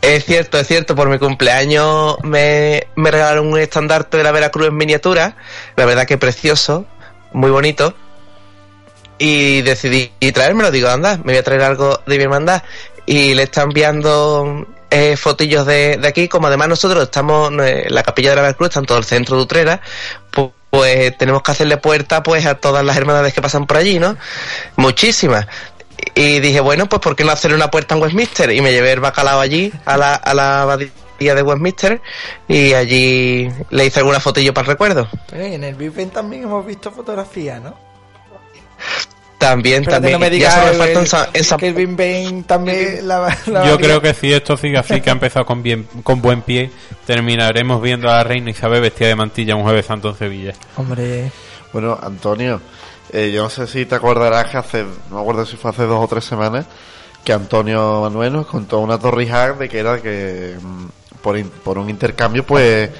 Es cierto, es cierto, por mi cumpleaños me, me regalaron un estandarte de la Veracruz en miniatura, la verdad que precioso, muy bonito, y decidí traérmelo, digo, anda, me voy a traer algo de mi hermandad, y le están enviando eh, fotillos de, de aquí, como además nosotros estamos eh, en la capilla de la Veracruz, está en todo el centro de Utrera, pu- pues tenemos que hacerle puerta pues a todas las hermandades que pasan por allí, ¿no? Muchísimas. Y dije, bueno, pues ¿por qué no hacerle una puerta en Westminster? Y me llevé el bacalao allí, a la, a la abadía de Westminster, y allí le hice alguna fotillo para el recuerdo. Eh, en el Big Ben también hemos visto fotografías, ¿no? También, Espérate, también. no me ya digas solo me el- falta en San- en San- que el Big Ben también la, la Yo creo que si esto sigue así, que ha empezado con bien, con buen pie, terminaremos viendo a la reina Isabel vestida de mantilla un jueves santo en Sevilla. Hombre, Bueno, Antonio, eh, yo no sé si te acordarás que hace, no me acuerdo si fue hace dos o tres semanas, que Antonio Manuel nos contó una torrija de que era que mm, por, in- por un intercambio, pues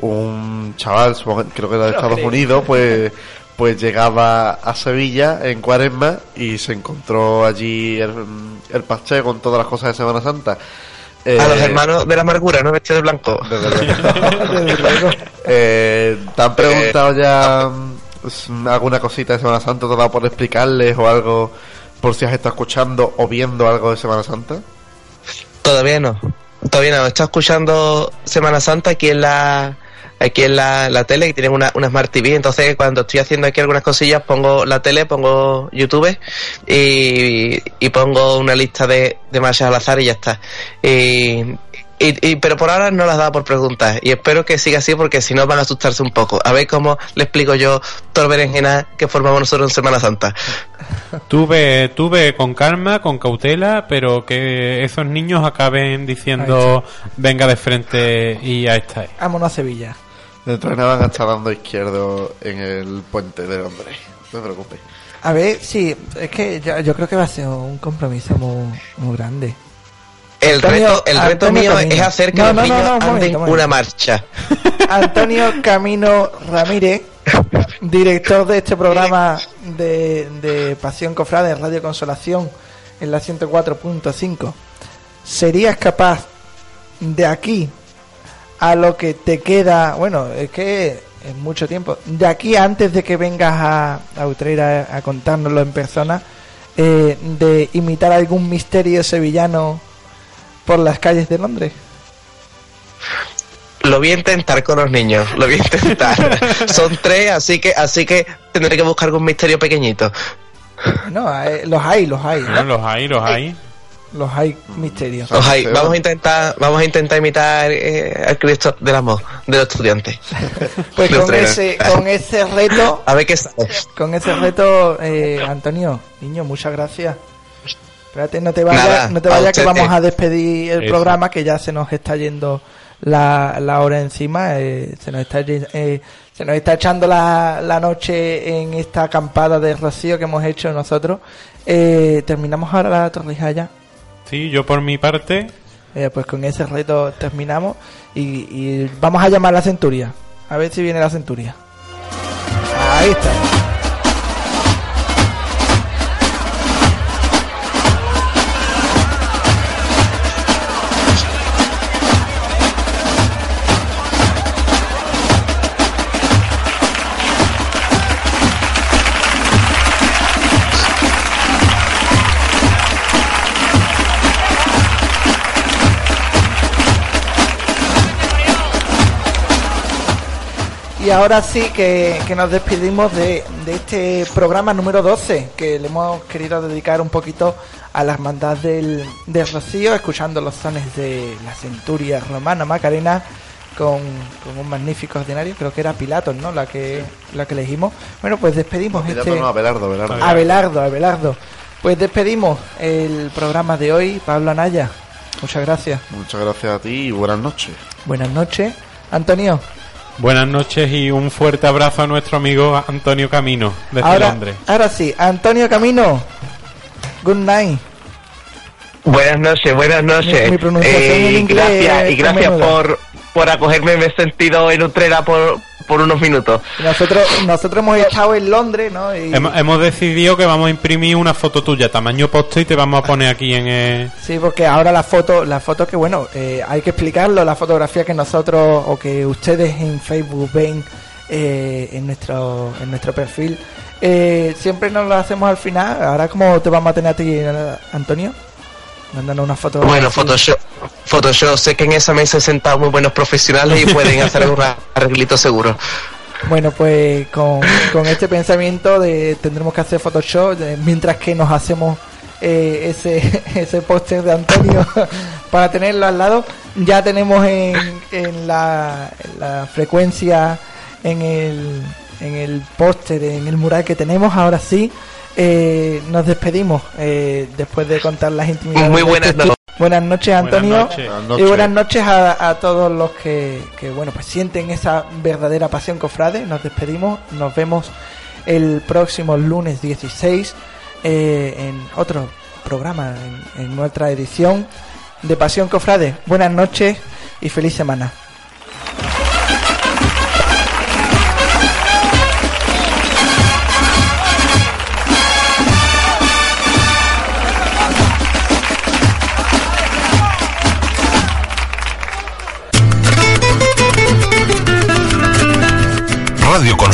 un chaval, supongo- creo que era de Estados. Unidos, pues pues llegaba a Sevilla en Cuaresma y se encontró allí el, el pastel con todas las cosas de Semana Santa. Eh, a los hermanos de la amargura, ¿no? Vestidos de blanco. Eh, ¿Te han preguntado ya mm, alguna cosita de Semana Santa? ¿Te ha dado por explicarles o algo por si has estado escuchando o viendo algo de Semana Santa? Todavía no. Todavía no. Estoy escuchando Semana Santa aquí en la aquí en la, la tele que tienen una, una Smart TV. Entonces, cuando estoy haciendo aquí algunas cosillas, pongo la tele, pongo YouTube y, y pongo una lista de, de marchas al azar y ya está. Y, y, y- pero por ahora no las dado por preguntas y espero que siga así porque si no van a asustarse un poco. A ver cómo le explico yo todo el berenjena que formamos nosotros en Semana Santa. Tuve, tuve con calma, con cautela, pero que esos niños acaben diciendo venga de frente y a esta es. vámonos a Sevilla. Dentro de nada van a estar dando izquierdo en el puente de Londres. No te preocupes. A ver, sí, es que yo, yo creo que va a ser un compromiso muy, muy grande. El Antonio- reto, el reto Antonio mío Camino. es hacer que No, los no, niños no, un anden momento, un momento. una marcha. Antonio Camino Ramírez, director de este programa de, de Pasión Cofrade en Radio Consolación en la 104.5, ¿serías capaz de aquí a lo que te queda, bueno, es que es mucho tiempo, de aquí antes de que vengas a, a Utrera a contárnoslo en persona, eh, de imitar algún misterio sevillano por las calles de Londres? Lo voy a intentar con los niños, lo voy a intentar. Son tres, así que así que tendré que buscar algún misterio pequeñito. No, eh, los hay, los hay. Ah, los hay, los hay. Los hay misterios. Os hay- vamos a intentar, vamos a intentar imitar eh, al Cristo del amor de los estudiantes. Pues De con ese, con ese reto, A ver qué con ese reto, eh, Antonio, niño, muchas gracias. Espérate, no te vayas, no te a vayas que vamos a despedir el Eso. programa que ya se nos está yendo la, la hora encima, eh, se nos está eh, se nos está echando la, la noche en esta acampada de rocío que hemos hecho nosotros. Eh, terminamos ahora la torrija ya. Sí, yo por mi parte, Eh, pues con ese reto terminamos y, y vamos a llamar a la centuria. A ver si viene la centuria. Ahí está. Y ahora sí que, que nos despedimos de, de, este programa número 12, que le hemos querido dedicar un poquito a la hermandad del, del Rocío, escuchando los sones de la centuria romana Macarena con, con, un magnífico escenario, creo que era Pilatos, ¿no? La que, la que elegimos. Bueno, pues despedimos Pilato este... no, Abelardo, Abelardo. Abelardo, Abelardo. Pues despedimos el programa de hoy, Pablo Anaya. Muchas gracias. Muchas gracias a ti y buenas noches. Buenas noches. Antonio. Buenas noches y un fuerte abrazo a nuestro amigo Antonio Camino, desde ahora, Londres. Ahora sí, Antonio Camino. Good night. Buenas noches, buenas noches. Mi, mi pronunciación eh, en inglés gracias y gracias por, por acogerme. Me he sentido en Utrera por, por unos minutos. Nosotros nosotros hemos estado en Londres, ¿no? Y... Hemos, hemos, decidido que vamos a imprimir una foto tuya, tamaño poste, y te vamos a poner aquí en el... Sí, porque ahora la foto, la foto que, bueno, eh, hay que explicarlo, la fotografía que nosotros o que ustedes en Facebook ven eh, en, nuestro, en nuestro perfil, eh, siempre nos lo hacemos al final. Ahora, ¿cómo te vamos a tener a ti, Antonio? Mandando una foto. Bueno, Photoshop, Photoshop. Sé que en esa mesa he sentado muy buenos profesionales y pueden hacer un arreglito seguro. Bueno, pues con, con, este pensamiento de tendremos que hacer Photoshop de, mientras que nos hacemos eh, ese, ese póster de Antonio para tenerlo al lado. Ya tenemos en, en, la, en la frecuencia, en el, en el póster, en el mural que tenemos, ahora sí. Eh, nos despedimos eh, después de contar las intimidades. Muy buenas este noches. Buenas noches, Antonio. Buenas noches. Buenas noches. Y buenas noches a, a todos los que, que, bueno, pues sienten esa verdadera pasión cofrade. Nos despedimos. Nos vemos el próximo lunes 16 eh, en otro programa, en, en nuestra edición de Pasión Cofrade. Buenas noches y feliz semana.